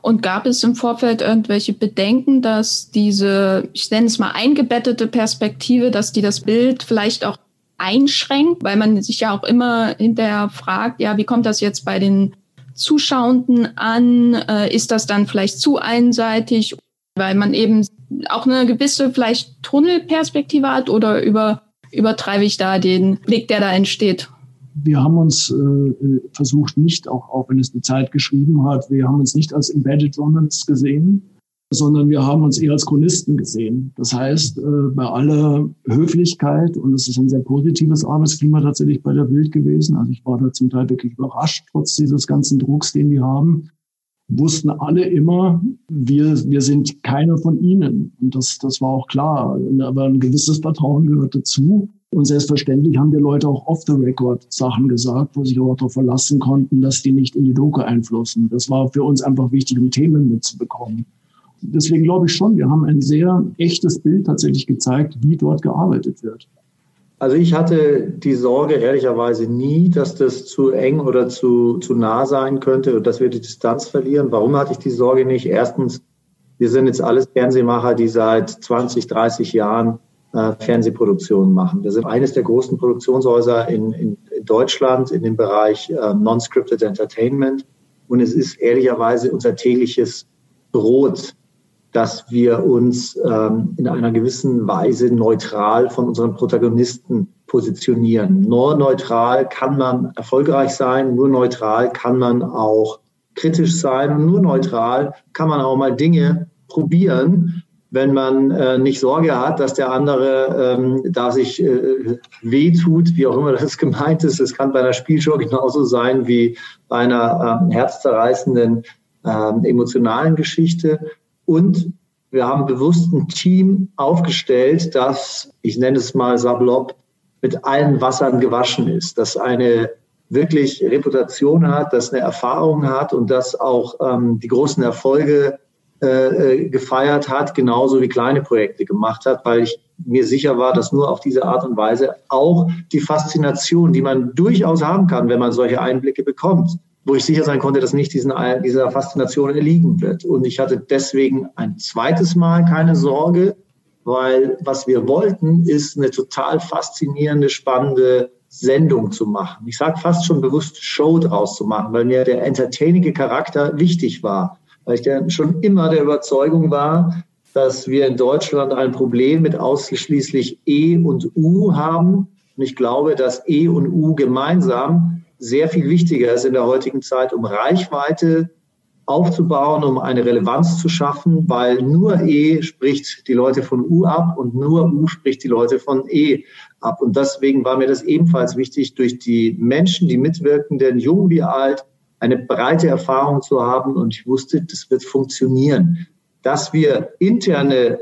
Und gab es im Vorfeld irgendwelche Bedenken, dass diese, ich nenne es mal eingebettete Perspektive, dass die das Bild vielleicht auch einschränkt, weil man sich ja auch immer hinterher fragt, ja, wie kommt das jetzt bei den Zuschauenden an? Äh, ist das dann vielleicht zu einseitig, weil man eben auch eine gewisse vielleicht Tunnelperspektive hat oder über, übertreibe ich da den Blick, der da entsteht? Wir haben uns äh, versucht, nicht, auch, auch wenn es die Zeit geschrieben hat, wir haben uns nicht als Embedded Journalists gesehen, sondern wir haben uns eher als Chronisten gesehen. Das heißt, äh, bei aller Höflichkeit, und es ist ein sehr positives Arbeitsklima tatsächlich bei der Bild gewesen, also ich war da zum Teil wirklich überrascht, trotz dieses ganzen Drucks, den die haben, wussten alle immer, wir, wir sind keiner von ihnen. Und das, das war auch klar. Aber ein gewisses Vertrauen gehört dazu. Und selbstverständlich haben die Leute auch off the record Sachen gesagt, wo sich auch darauf verlassen konnten, dass die nicht in die Doku einflussen. Das war für uns einfach wichtig, um Themen mitzubekommen deswegen glaube ich schon, wir haben ein sehr echtes Bild tatsächlich gezeigt, wie dort gearbeitet wird. Also ich hatte die Sorge ehrlicherweise nie, dass das zu eng oder zu, zu nah sein könnte und dass wir die Distanz verlieren. Warum hatte ich die Sorge nicht? Erstens, wir sind jetzt alles Fernsehmacher, die seit 20, 30 Jahren äh, Fernsehproduktionen machen. Wir sind eines der großen Produktionshäuser in, in, in Deutschland in dem Bereich äh, Non-Scripted Entertainment. Und es ist ehrlicherweise unser tägliches Brot, dass wir uns ähm, in einer gewissen Weise neutral von unseren Protagonisten positionieren. Nur neutral kann man erfolgreich sein, nur neutral kann man auch kritisch sein und nur neutral kann man auch mal Dinge probieren, wenn man äh, nicht Sorge hat, dass der andere ähm, da sich äh, wehtut, wie auch immer *laughs* das gemeint ist. Es kann bei einer Spielshow genauso sein wie bei einer ähm, herzzerreißenden ähm, emotionalen Geschichte. Und wir haben bewusst ein Team aufgestellt, das, ich nenne es mal Sablob, mit allen Wassern gewaschen ist, das eine wirklich Reputation hat, das eine Erfahrung hat und das auch ähm, die großen Erfolge äh, äh, gefeiert hat, genauso wie kleine Projekte gemacht hat, weil ich mir sicher war, dass nur auf diese Art und Weise auch die Faszination, die man durchaus haben kann, wenn man solche Einblicke bekommt, wo ich sicher sein konnte, dass nicht diesen, dieser Faszination erliegen wird. Und ich hatte deswegen ein zweites Mal keine Sorge, weil was wir wollten, ist eine total faszinierende, spannende Sendung zu machen. Ich sage fast schon bewusst Show draus zu machen, weil mir der entertainige Charakter wichtig war, weil ich der schon immer der Überzeugung war, dass wir in Deutschland ein Problem mit ausschließlich E und U haben. Und ich glaube, dass E und U gemeinsam sehr viel wichtiger ist in der heutigen Zeit, um Reichweite aufzubauen, um eine Relevanz zu schaffen, weil nur E spricht die Leute von U ab und nur U spricht die Leute von E ab. Und deswegen war mir das ebenfalls wichtig, durch die Menschen, die Mitwirkenden, jung wie alt, eine breite Erfahrung zu haben. Und ich wusste, das wird funktionieren. Dass wir interne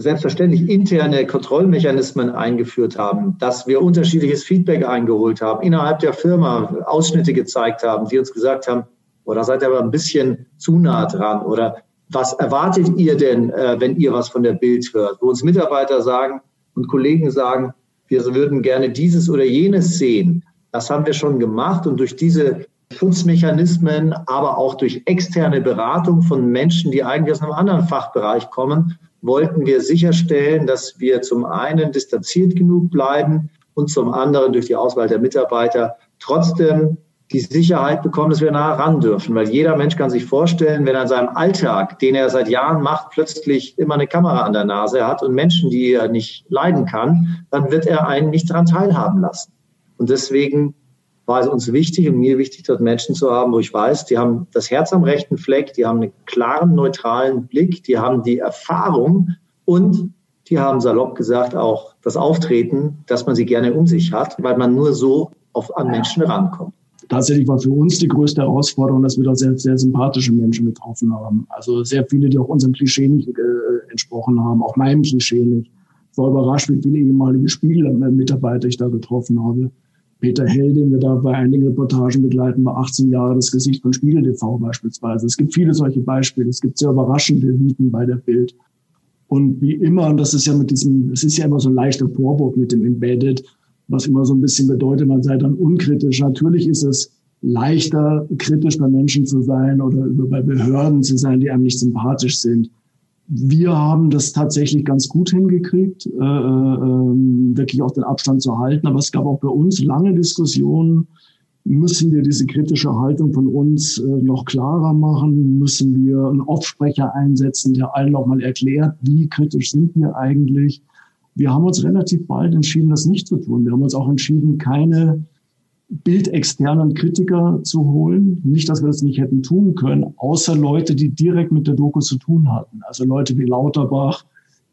selbstverständlich interne Kontrollmechanismen eingeführt haben, dass wir unterschiedliches Feedback eingeholt haben, innerhalb der Firma Ausschnitte gezeigt haben, die uns gesagt haben, oder oh, seid ihr aber ein bisschen zu nah dran oder was erwartet ihr denn, äh, wenn ihr was von der Bild hört? Wo uns Mitarbeiter sagen und Kollegen sagen, wir würden gerne dieses oder jenes sehen. Das haben wir schon gemacht und durch diese Schutzmechanismen, aber auch durch externe Beratung von Menschen, die eigentlich aus einem anderen Fachbereich kommen, wollten wir sicherstellen, dass wir zum einen distanziert genug bleiben und zum anderen durch die Auswahl der Mitarbeiter trotzdem die Sicherheit bekommen, dass wir nah ran dürfen. Weil jeder Mensch kann sich vorstellen, wenn er in seinem Alltag, den er seit Jahren macht, plötzlich immer eine Kamera an der Nase hat und Menschen, die er nicht leiden kann, dann wird er einen nicht daran teilhaben lassen. Und deswegen war es uns wichtig und mir wichtig, dort Menschen zu haben, wo ich weiß, die haben das Herz am rechten Fleck, die haben einen klaren, neutralen Blick, die haben die Erfahrung und die haben salopp gesagt auch das Auftreten, dass man sie gerne um sich hat, weil man nur so auf, an Menschen rankommt tatsächlich war für uns die größte Herausforderung, dass wir da sehr, sehr sympathische Menschen getroffen haben. Also sehr viele, die auch unserem Klischee nicht äh, entsprochen haben, auch meinem Klischee nicht. Ich war überrascht, wie viele ehemalige Spiegel-Mitarbeiter ich da getroffen habe. Peter Hell, den wir da bei einigen Reportagen begleiten, war 18 Jahre das Gesicht von Spiegel TV beispielsweise. Es gibt viele solche Beispiele. Es gibt sehr überraschende Mythen bei der Bild. Und wie immer, und das ist ja mit diesem, es ist ja immer so ein leichter Vorwurf mit dem Embedded, was immer so ein bisschen bedeutet, man sei dann unkritisch. Natürlich ist es leichter, kritisch bei Menschen zu sein oder bei Behörden zu sein, die einem nicht sympathisch sind. Wir haben das tatsächlich ganz gut hingekriegt, äh, äh, wirklich auch den Abstand zu halten. Aber es gab auch bei uns lange Diskussionen, müssen wir diese kritische Haltung von uns äh, noch klarer machen? Müssen wir einen Aufsprecher einsetzen, der allen nochmal erklärt, wie kritisch sind wir eigentlich? Wir haben uns relativ bald entschieden, das nicht zu tun. Wir haben uns auch entschieden, keine bildexternen Kritiker zu holen. Nicht, dass wir das nicht hätten tun können, außer Leute, die direkt mit der Doku zu tun hatten. Also Leute wie Lauterbach,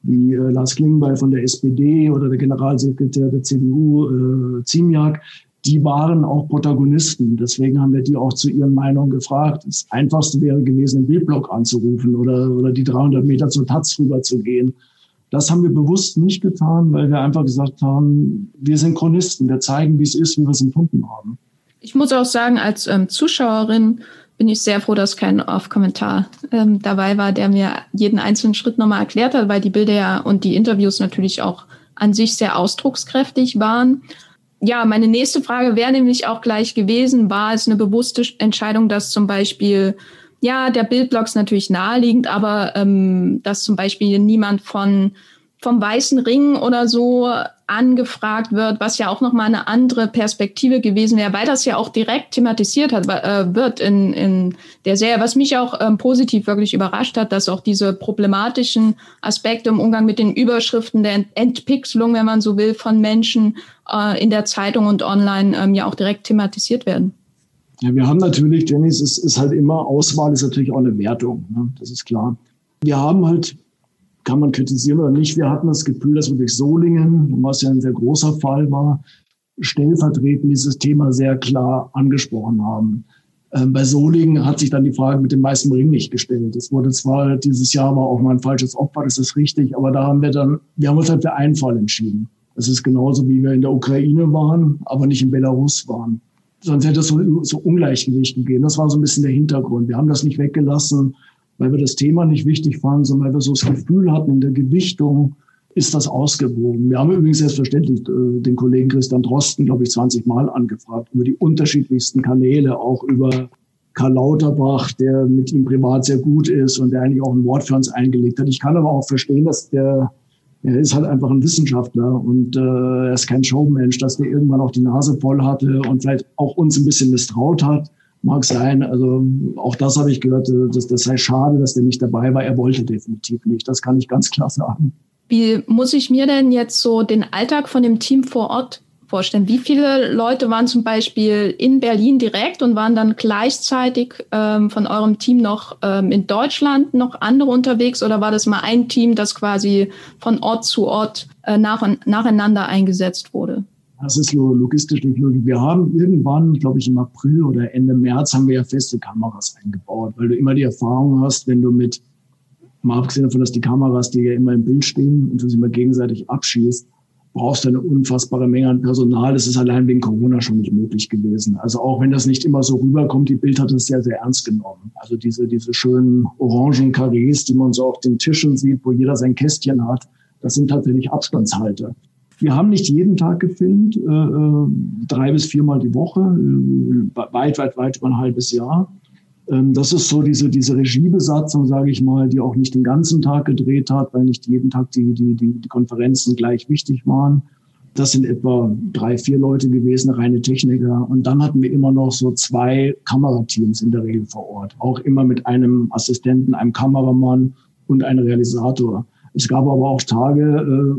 wie äh, Lars Klingbeil von der SPD oder der Generalsekretär der CDU, äh, Ziemiak, die waren auch Protagonisten. Deswegen haben wir die auch zu ihren Meinungen gefragt. Das Einfachste wäre gewesen, den Bildblock anzurufen oder, oder die 300 Meter zur Taz rüber zu gehen das haben wir bewusst nicht getan, weil wir einfach gesagt haben, wir sind Chronisten, wir zeigen, wie es ist, wie wir es empfunden haben. Ich muss auch sagen, als ähm, Zuschauerin bin ich sehr froh, dass kein Off-Kommentar ähm, dabei war, der mir jeden einzelnen Schritt nochmal erklärt hat, weil die Bilder ja und die Interviews natürlich auch an sich sehr ausdruckskräftig waren. Ja, meine nächste Frage wäre nämlich auch gleich gewesen, war es eine bewusste Entscheidung, dass zum Beispiel ja, der Bildblock ist natürlich naheliegend, aber ähm, dass zum Beispiel niemand von vom Weißen Ring oder so angefragt wird, was ja auch nochmal eine andere Perspektive gewesen wäre, weil das ja auch direkt thematisiert hat, äh, wird in, in der Serie, was mich auch ähm, positiv wirklich überrascht hat, dass auch diese problematischen Aspekte im Umgang mit den Überschriften der Entpixelung, wenn man so will, von Menschen äh, in der Zeitung und online ähm, ja auch direkt thematisiert werden. Ja, wir haben natürlich, Dennis, es ist halt immer, Auswahl ist natürlich auch eine Wertung, ne? das ist klar. Wir haben halt, kann man kritisieren oder nicht, wir hatten das Gefühl, dass wir durch Solingen, was ja ein sehr großer Fall war, stellvertretend dieses Thema sehr klar angesprochen haben. Ähm, bei Solingen hat sich dann die Frage mit dem weißen Ring nicht gestellt. Es wurde zwar dieses Jahr war auch mal ein falsches Opfer, das ist richtig, aber da haben wir dann, wir haben uns halt für einen Fall entschieden. Das ist genauso, wie wir in der Ukraine waren, aber nicht in Belarus waren sonst hätte es so, so Ungleichgewicht gegeben. Das war so ein bisschen der Hintergrund. Wir haben das nicht weggelassen, weil wir das Thema nicht wichtig fanden, sondern weil wir so das Gefühl hatten, in der Gewichtung ist das ausgewogen. Wir haben übrigens selbstverständlich äh, den Kollegen Christian Drosten, glaube ich, 20 Mal angefragt, über die unterschiedlichsten Kanäle, auch über Karl Lauterbach, der mit ihm privat sehr gut ist und der eigentlich auch ein Wort für uns eingelegt hat. Ich kann aber auch verstehen, dass der er ist halt einfach ein Wissenschaftler und äh, er ist kein Showmensch, dass der irgendwann auch die Nase voll hatte und vielleicht auch uns ein bisschen misstraut hat. Mag sein. Also auch das habe ich gehört, äh, dass das sei schade, dass der nicht dabei war. Er wollte definitiv nicht. Das kann ich ganz klar sagen. Wie muss ich mir denn jetzt so den Alltag von dem Team vor Ort vorstellen? Wie viele Leute waren zum Beispiel in Berlin direkt und waren dann gleichzeitig ähm, von eurem Team noch ähm, in Deutschland noch andere unterwegs oder war das mal ein Team, das quasi von Ort zu Ort äh, nach, nacheinander eingesetzt wurde? Das ist logistisch nicht möglich. Wir haben irgendwann, glaube ich, im April oder Ende März haben wir ja feste Kameras eingebaut, weil du immer die Erfahrung hast, wenn du mit, mal abgesehen davon, dass die Kameras dir ja immer im Bild stehen und du sie immer gegenseitig abschießt, brauchst du eine unfassbare Menge an Personal. Das ist allein wegen Corona schon nicht möglich gewesen. Also auch wenn das nicht immer so rüberkommt, die Bild hat es sehr, sehr ernst genommen. Also diese, diese schönen orangen Karrees, die man so auf den Tischen sieht, wo jeder sein Kästchen hat, das sind tatsächlich Abstandshalter. Wir haben nicht jeden Tag gefilmt, äh, äh drei bis viermal die Woche, äh, weit, weit, weit über ein halbes Jahr. Ähm, das ist so diese, diese Regiebesatzung, sage ich mal, die auch nicht den ganzen Tag gedreht hat, weil nicht jeden Tag die, die, die, Konferenzen gleich wichtig waren. Das sind etwa drei, vier Leute gewesen, reine Techniker. Und dann hatten wir immer noch so zwei Kamerateams in der Regel vor Ort. Auch immer mit einem Assistenten, einem Kameramann und einem Realisator. Es gab aber auch Tage, äh,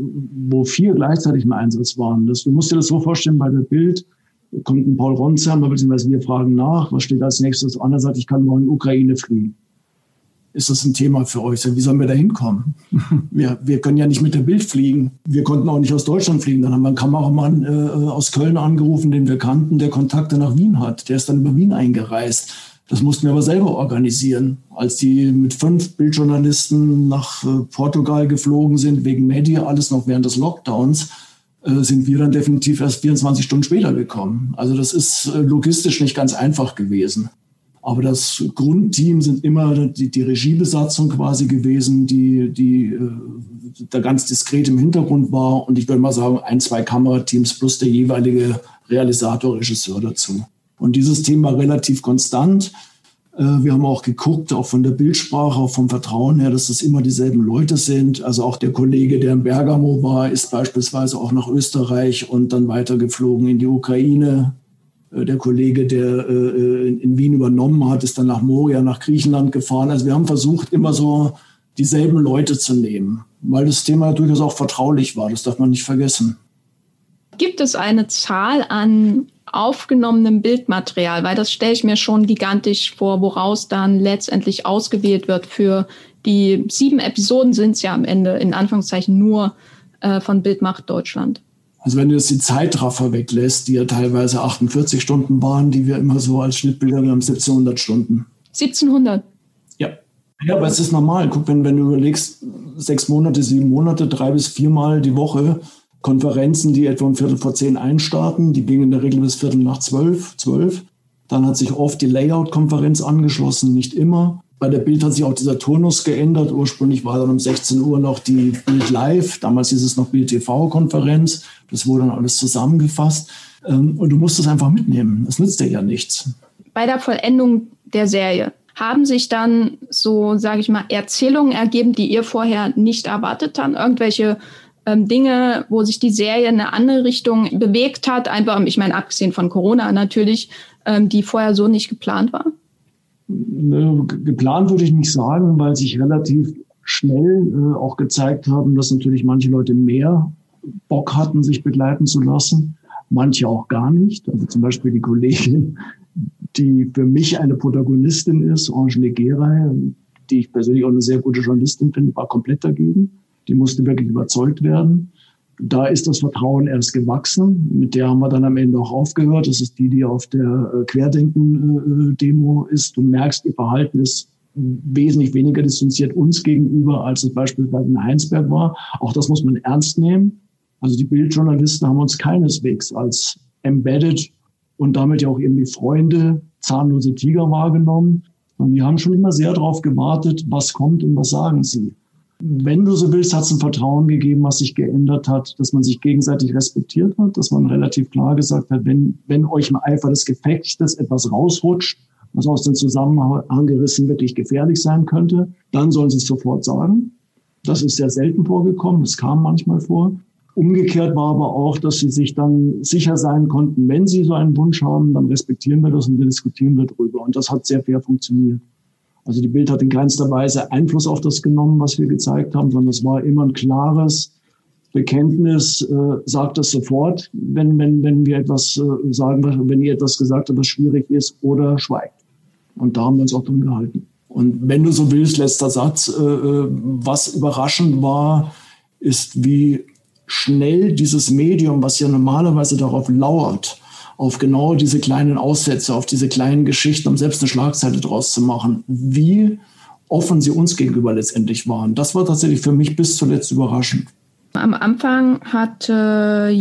wo vier gleichzeitig im Einsatz waren. Das, du musst dir das so vorstellen, bei der Bild kommt ein Paul Ronsheimer, beziehungsweise wir fragen nach, was steht als nächstes an? Er sagt, ich kann morgen in die Ukraine fliegen ist das ein Thema für euch? Wie sollen wir da hinkommen? *laughs* Wir, wir können ja nicht mit der Bild fliegen. Wir konnten auch nicht aus Deutschland fliegen. Dann haben wir einen Kameramann äh, aus Köln angerufen, den wir kannten, der Kontakte nach Wien hat. Der ist dann über Wien eingereist. Das mussten wir aber selber organisieren. Als die mit fünf Bildjournalisten nach äh, Portugal geflogen sind, wegen Media, alles noch während des Lockdowns, äh, sind wir dann definitiv erst 24 Stunden später gekommen. Also das ist äh, logistisch nicht ganz einfach gewesen. Aber das Grundteam sind immer die, die Regiebesatzung quasi gewesen, die, die äh, da ganz diskret im Hintergrund war. Und ich würde mal sagen, ein, zwei Kamerateams plus der jeweilige Realisator, Regisseur dazu. Und dieses Thema relativ konstant. Äh, wir haben auch geguckt, auch von der Bildsprache, auch vom Vertrauen her, dass das immer dieselben Leute sind. Also auch der Kollege, der in Bergamo war, ist beispielsweise auch nach Österreich und dann weitergeflogen in die Ukraine. Äh, der Kollege, der äh, in Wien übernommen hat, ist dann nach Moria, nach Griechenland gefahren. Also wir haben versucht, immer so dieselben Leute zu nehmen, weil das Thema durchaus auch vertraulich war. Das darf man nicht vergessen. Gibt es eine Zahl an aufgenommenem Bildmaterial? Weil das stelle ich mir schon gigantisch vor, woraus dann letztendlich ausgewählt wird. Für die sieben Episoden sind es ja am Ende in Anführungszeichen nur äh, von Bildmacht Deutschland. Also wenn du jetzt die Zeitraffer weglässt, die ja teilweise 48 Stunden waren, die wir immer so als Schnittbilder haben, 1700 Stunden. 1700? Ja. Ja, aber es ist normal. Guck, wenn, wenn du überlegst, sechs Monate, sieben Monate, drei bis viermal die Woche Konferenzen, die etwa um Viertel vor zehn einstarten, die gingen in der Regel bis Viertel nach zwölf, zwölf. Dann hat sich oft die Layout-Konferenz angeschlossen, nicht immer. Bei der Bild hat sich auch dieser Turnus geändert. Ursprünglich war dann um 16 Uhr noch die Bild Live. Damals hieß es noch Bild TV-Konferenz. Das wurde dann alles zusammengefasst. Ähm, und du musst es einfach mitnehmen. Das nützt dir ja nichts. Bei der Vollendung der Serie haben sich dann so, sage ich mal, Erzählungen ergeben, die ihr vorher nicht erwartet habt? Irgendwelche Dinge, wo sich die Serie in eine andere Richtung bewegt hat? Einfach, ich meine, abgesehen von Corona natürlich, ähm, die vorher so nicht geplant war? Ne, geplant würde ich nicht sagen, weil sich relativ schnell äh, auch gezeigt haben, dass natürlich manche Leute mehr Bock hatten, sich begleiten zu lassen, manche auch gar nicht. Also zum Beispiel die Kollegin, die für mich eine Protagonistin ist, Orange Negeray, die ich persönlich auch eine sehr gute Journalistin finde, war komplett dagegen. Die musste wirklich überzeugt werden da ist das Vertrauen erst gewachsen. Mit der haben wir dann am Ende auch aufgehört. Das ist die, die auf der äh, Querdenken-Demo ist. Du merkst, ihr Verhalten ist wesentlich weniger distanziert uns gegenüber, als es beispielsweise in Heinsberg war. Auch das muss man ernst nehmen. Also die Bildjournalisten haben uns keineswegs als embedded und damit ja auch irgendwie Freunde, zahnlose Tiger wahrgenommen. Und die haben schon immer sehr darauf gewartet, was kommt und was sagen sie wenn du so willst, hat es ein Vertrauen gegeben, was sich geändert hat, dass man sich gegenseitig respektiert hat, dass man relativ klar gesagt hat, wenn, wenn euch im Eifer des Gefechtes etwas rausrutscht, was aus dem Zusammenhang gerissen wirklich gefährlich sein könnte, dann sollen sie es sofort sagen. Das ist sehr selten vorgekommen, das kam manchmal vor. Umgekehrt war aber auch, dass sie sich dann sicher sein konnten, wenn sie so einen Wunsch haben, dann respektieren wir das und wir diskutieren wir drüber. Und das hat sehr fair funktioniert. Also die Bild hat in keinster Weise Einfluss auf das genommen, was wir gezeigt haben, sondern es war immer ein klares Bekenntnis, äh, sagt das sofort, wenn, wenn, wenn wir etwas äh, sagen, wenn ihr etwas gesagt habt, was schwierig ist, oder schweigt. Und da haben wir uns auch drin gehalten. Und wenn du so willst, letzter Satz, äh, äh was überraschend war, ist, wie schnell dieses Medium, was ja normalerweise darauf lauert, auf genau diese kleinen Aussätze, auf diese kleinen Geschichten, um selbst eine Schlagzeile draus zu machen, wie offen sie uns gegenüber letztendlich waren. Das war tatsächlich für mich bis zuletzt überraschend. Am Anfang hat äh,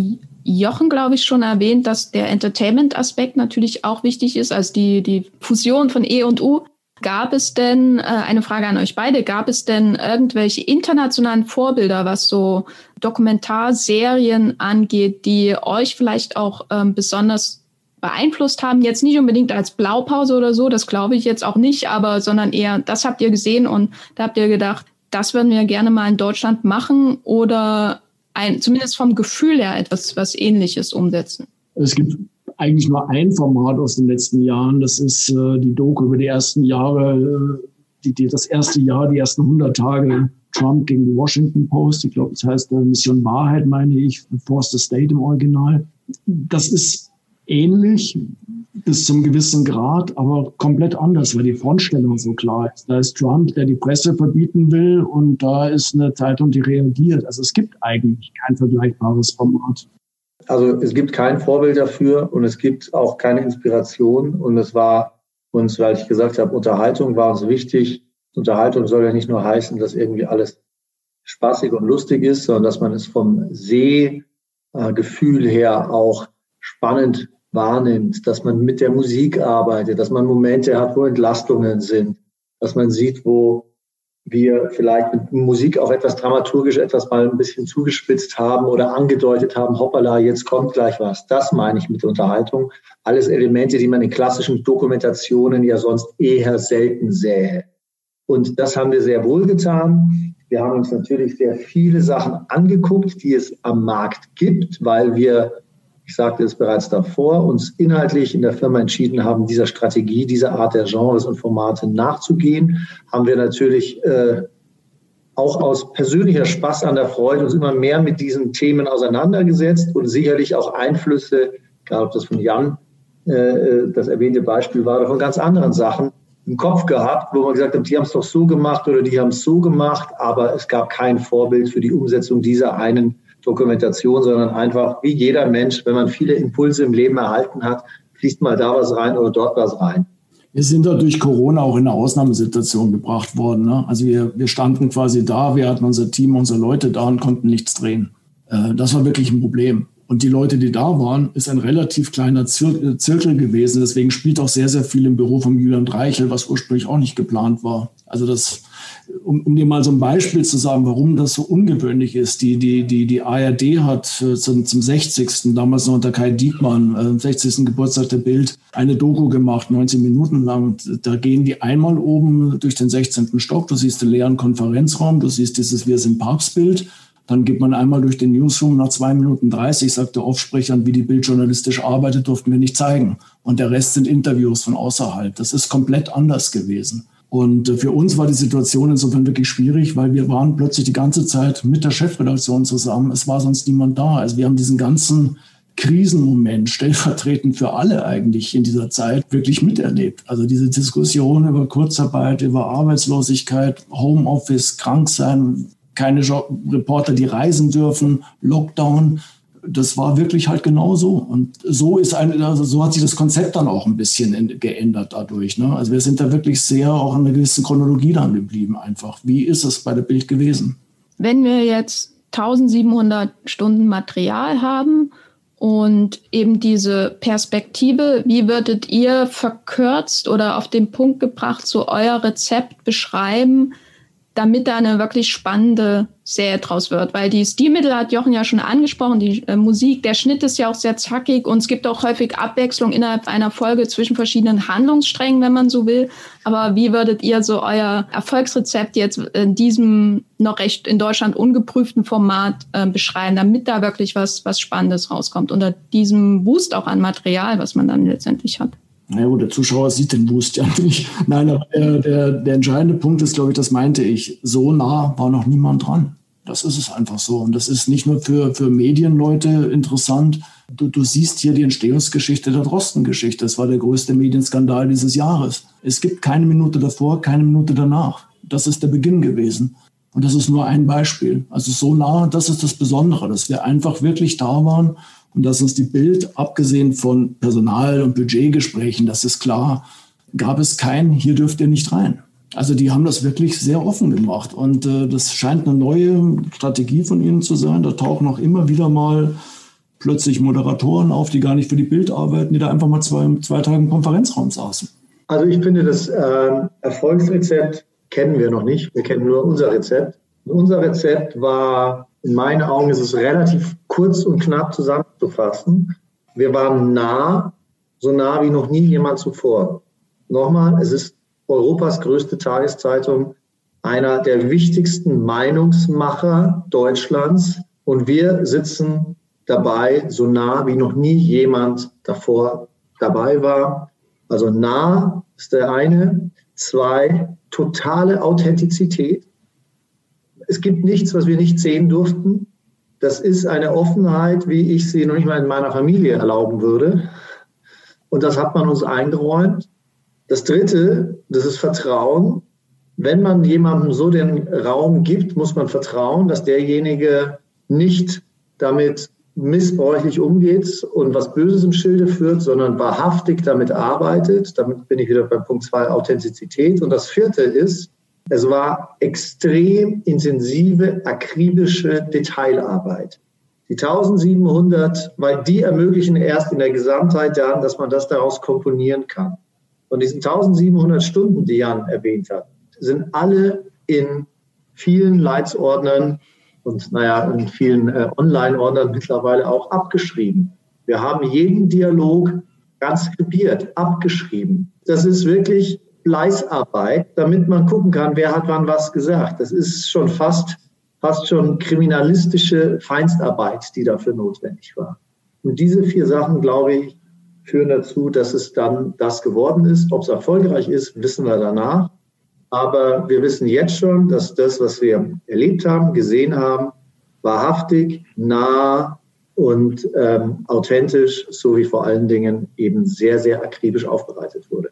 Jochen, glaube ich, schon erwähnt, dass der Entertainment-Aspekt natürlich auch wichtig ist, also die, die Fusion von E und U. Gab es denn, äh, eine Frage an euch beide, gab es denn irgendwelche internationalen Vorbilder, was so Dokumentarserien angeht, die euch vielleicht auch ähm, besonders beeinflusst haben? Jetzt nicht unbedingt als Blaupause oder so, das glaube ich jetzt auch nicht, aber sondern eher, das habt ihr gesehen und da habt ihr gedacht, das würden wir gerne mal in Deutschland machen oder ein, zumindest vom Gefühl her etwas was Ähnliches umsetzen? Es gibt eigentlich nur ein Format aus den letzten Jahren. Das ist äh, die Doku über die ersten Jahre, äh, die, die, das erste Jahr, die ersten 100 Tage Trump gegen die Washington Post. Ich glaube, das heißt äh, Mission Wahrheit, meine ich, Force the State im Original. Das ist ähnlich bis zum gewissen Grad, aber komplett anders, weil die Frontstellung so klar ist. Da ist Trump, der die Presse verbieten will und da ist eine Zeitung, die reagiert. Also es gibt eigentlich kein vergleichbares Format. Also es gibt kein Vorbild dafür und es gibt auch keine Inspiration und es war uns, weil ich gesagt habe, Unterhaltung war uns wichtig. Unterhaltung soll ja nicht nur heißen, dass irgendwie alles spaßig und lustig ist, sondern dass man es vom Sehgefühl her auch spannend wahrnimmt, dass man mit der Musik arbeitet, dass man Momente hat, wo Entlastungen sind, dass man sieht, wo wir vielleicht mit Musik auch etwas dramaturgisch etwas mal ein bisschen zugespitzt haben oder angedeutet haben, hoppala, jetzt kommt gleich was. Das meine ich mit Unterhaltung. Alles Elemente, die man in klassischen Dokumentationen ja sonst eher selten sähe. Und das haben wir sehr wohl getan. Wir haben uns natürlich sehr viele Sachen angeguckt, die es am Markt gibt, weil wir ich sagte es bereits davor, uns inhaltlich in der Firma entschieden haben, dieser Strategie, dieser Art der Genres und Formate nachzugehen, haben wir natürlich äh, auch aus persönlicher Spaß an der Freude uns immer mehr mit diesen Themen auseinandergesetzt und sicherlich auch Einflüsse, egal ob das von Jan äh, das erwähnte Beispiel war, oder von ganz anderen Sachen im Kopf gehabt, wo man gesagt hat, die haben es doch so gemacht oder die haben es so gemacht, aber es gab kein Vorbild für die Umsetzung dieser einen Dokumentation, sondern einfach wie jeder Mensch, wenn man viele Impulse im Leben erhalten hat, fließt mal da was rein oder dort was rein. Wir sind da durch Corona auch in eine Ausnahmesituation gebracht worden. Ne? Also wir, wir standen quasi da, wir hatten unser Team, unsere Leute da und konnten nichts drehen. Äh, das war wirklich ein Problem. Und die Leute, die da waren, ist ein relativ kleiner Zir Zirkel gewesen. Deswegen spielt auch sehr, sehr viel im Büro von Julian Reichel, was ursprünglich auch nicht geplant war. Also das, um, um dir mal so ein Beispiel zu sagen, warum das so ungewöhnlich ist. Die, die, die, die ARD hat äh, zum, zum 60. damals noch unter Kai Diekmann, äh, 60. Geburtstag der Bild, eine Doku gemacht, 19 Minuten lang. Da gehen die einmal oben durch den 16. Stock. Du siehst den leeren Konferenzraum, du siehst dieses Wir sind Papstbild. Dann geht man einmal durch den Newsroom nach zwei Minuten 30, sagt der Aufsprecher, wie die Bild journalistisch arbeitet, durften wir nicht zeigen. Und der Rest sind Interviews von außerhalb. Das ist komplett anders gewesen. Und äh, für uns war die Situation insofern wirklich schwierig, weil wir waren plötzlich die ganze Zeit mit der Chefredaktion zusammen. Es war sonst niemand da. Also wir haben diesen ganzen Krisenmoment stellvertretend für alle eigentlich in dieser Zeit wirklich miterlebt. Also diese Diskussion über Kurzarbeit, über Arbeitslosigkeit, Homeoffice, Kranksein, keine Reporter, die reisen dürfen, Lockdown das war wirklich halt genau so. Und so ist ein, also so hat sich das Konzept dann auch ein bisschen geändert dadurch. Ne? Also wir sind da wirklich sehr auch in einer gewissen Chronologie dann geblieben einfach. Wie ist es bei der Bild gewesen? Wenn wir jetzt 1700 Stunden Material haben und eben diese Perspektive, wie würdet ihr verkürzt oder auf den Punkt gebracht so euer Rezept beschreiben, damit da eine wirklich spannende Serie draus wird. Weil die Stilmittel hat Jochen ja schon angesprochen, die äh, Musik, der Schnitt ist ja auch sehr zackig und es gibt auch häufig Abwechslung innerhalb einer Folge zwischen verschiedenen Handlungssträngen, wenn man so will. Aber wie würdet ihr so euer Erfolgsrezept jetzt in diesem noch recht in Deutschland ungeprüften Format äh, beschreiben, damit da wirklich was, was Spannendes rauskommt, unter diesem Boost auch an Material, was man dann letztendlich hat? Na gut, der Zuschauer sieht den Boost ja *laughs* nicht. Nein, aber der, der, der entscheidende Punkt ist, glaube ich, das meinte ich. So nah war noch niemand dran. Das ist es einfach so. Und das ist nicht nur für, für Medienleute interessant. Du, du siehst hier die Entstehungsgeschichte der Drosten-Geschichte. Das war der größte Medienskandal dieses Jahres. Es gibt keine Minute davor, keine Minute danach. Das ist der Beginn gewesen. Und das ist nur ein Beispiel. Also so nah, das ist das Besondere, dass wir einfach wirklich da waren und dass uns die Bild, abgesehen von Personal- und Budgetgesprächen, das ist klar, gab es kein, hier dürft ihr nicht rein. Also die haben das wirklich sehr offen gemacht und äh, das scheint eine neue Strategie von ihnen zu sein. Da tauchen auch immer wieder mal plötzlich Moderatoren auf, die gar nicht für die Bild arbeiten, die da einfach mal zwei, zwei Tage im Konferenzraum saßen. Also ich finde, das äh, Erfolgsrezept kennen wir noch nicht. Wir kennen nur unser Rezept. Und unser Rezept war, in meinen Augen ist es relativ kurz und knapp zusammenzufassen. Wir waren nah, so nah wie noch nie jemand zuvor. Nochmal, es ist Europas größte Tageszeitung, einer der wichtigsten Meinungsmacher Deutschlands Und wir sitzen dabei so nah, wie noch nie jemand davor dabei war. Also nah ist der eine. Zwei, totale Authentizität. Es gibt nichts, was wir nicht sehen durften. Das ist eine Offenheit, wie ich sie noch nicht mal in meiner Familie erlauben würde. Und das hat man uns eingeräumt. Das Dritte, das ist Vertrauen. Wenn man jemandem so den Raum gibt, muss man vertrauen, dass derjenige nicht damit missbräuchlich umgeht und was Böses im Schilde führt, sondern wahrhaftig damit arbeitet. Damit bin ich wieder bei Punkt zwei Authentizität. Und das vierte ist, es war extrem intensive, akribische Detailarbeit. Die 1700, weil die ermöglichen erst in der Gesamtheit dann, dass man das daraus komponieren kann. Und diesen 1700 Stunden, die Jan erwähnt hat, sind alle in vielen Leitsordnern und naja, in vielen äh, Online-Ordnern mittlerweile auch abgeschrieben. Wir haben jeden Dialog transkribiert, abgeschrieben. Das ist wirklich Fleißarbeit, damit man gucken kann, wer hat wann was gesagt. Das ist schon fast, fast schon kriminalistische Feinstarbeit, die dafür notwendig war. Und diese vier Sachen, glaube ich, führen dazu, dass es dann das geworden ist. Ob es erfolgreich ist, wissen wir danach. Aber wir wissen jetzt schon, dass das, was wir erlebt haben, gesehen haben, wahrhaftig, nah und ähm, authentisch sowie vor allen Dingen eben sehr, sehr akribisch aufbereitet wurde.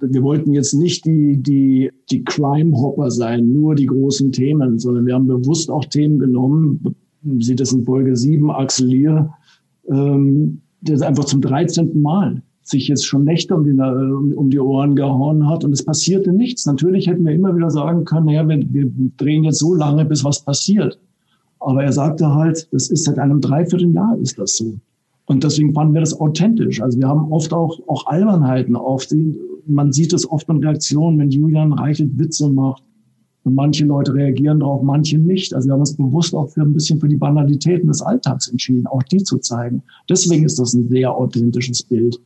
Wir wollten jetzt nicht die, die, die Crime-Hopper sein, nur die großen Themen, sondern wir haben bewusst auch Themen genommen. Sieht das in Folge 7, Axel Lier, ähm, der einfach zum 13. Mal sich jetzt schon Nächte um die, um die Ohren gehauen hat und es passierte nichts. Natürlich hätten wir immer wieder sagen können, naja, wir, wir drehen jetzt so lange, bis was passiert. Aber er sagte halt, das ist seit einem Dreivierteljahr ist das so. Und deswegen fanden wir das authentisch. Also wir haben oft auch, auch Albernheiten auf. Die, man sieht es oft in Reaktionen, wenn Julian Reichelt Witze macht. Und manche Leute reagieren darauf, manche nicht. Also wir haben uns bewusst auch für ein bisschen für die Banalitäten des Alltags entschieden, auch die zu zeigen. Deswegen ist das ein sehr authentisches Bild.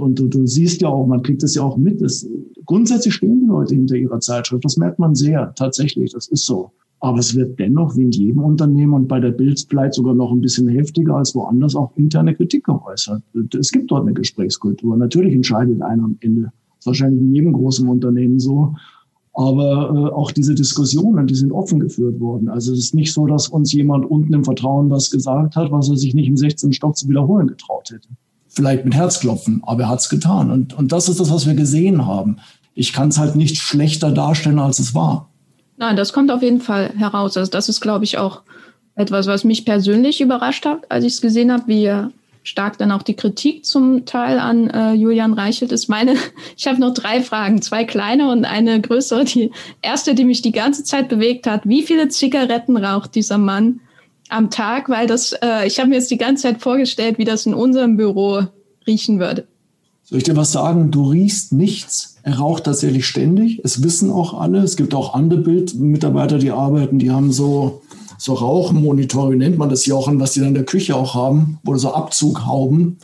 Und du, du siehst ja auch, man kriegt das ja auch mit. Das, grundsätzlich stehen die Leute hinter ihrer Zeitschrift. Das merkt man sehr, tatsächlich. Das ist so. Aber es wird dennoch, wie in jedem Unternehmen und bei der Bild vielleicht sogar noch ein bisschen heftiger als woanders, auch interne Kritik geäußert. Es gibt dort eine Gesprächskultur. Natürlich entscheidet einer am Ende. Ist wahrscheinlich in jedem großen Unternehmen so. Aber äh, auch diese Diskussionen, die sind offen geführt worden. Also es ist nicht so, dass uns jemand unten im Vertrauen was gesagt hat, was er sich nicht im 16. Stock zu wiederholen getraut hätte vielleicht mit Herzklopfen, aber er hat es getan. Und, und das ist das, was wir gesehen haben. Ich kann es halt nicht schlechter darstellen, als es war. Nein, das kommt auf jeden Fall heraus. Also das ist, glaube ich, auch etwas, was mich persönlich überrascht hat, als ich es gesehen habe, wie stark dann auch die Kritik zum Teil an äh, Julian Reichelt ist. Meine, *laughs* ich habe noch drei Fragen, zwei kleine und eine größere. Die erste, die mich die ganze Zeit bewegt hat, wie viele Zigaretten raucht dieser Mann? am Tag, weil das, äh, ich habe mir jetzt die ganze Zeit vorgestellt, wie das in unserem Büro riechen würde. Soll ich dir was sagen? Du riechst nichts. Er raucht tatsächlich ständig. Es wissen auch alle. Es gibt auch andere Bildmitarbeiter, die arbeiten, die haben so, so Rauchmonitore, nennt man das Jochen, was die dann in der Küche auch haben, oder so Abzughauben.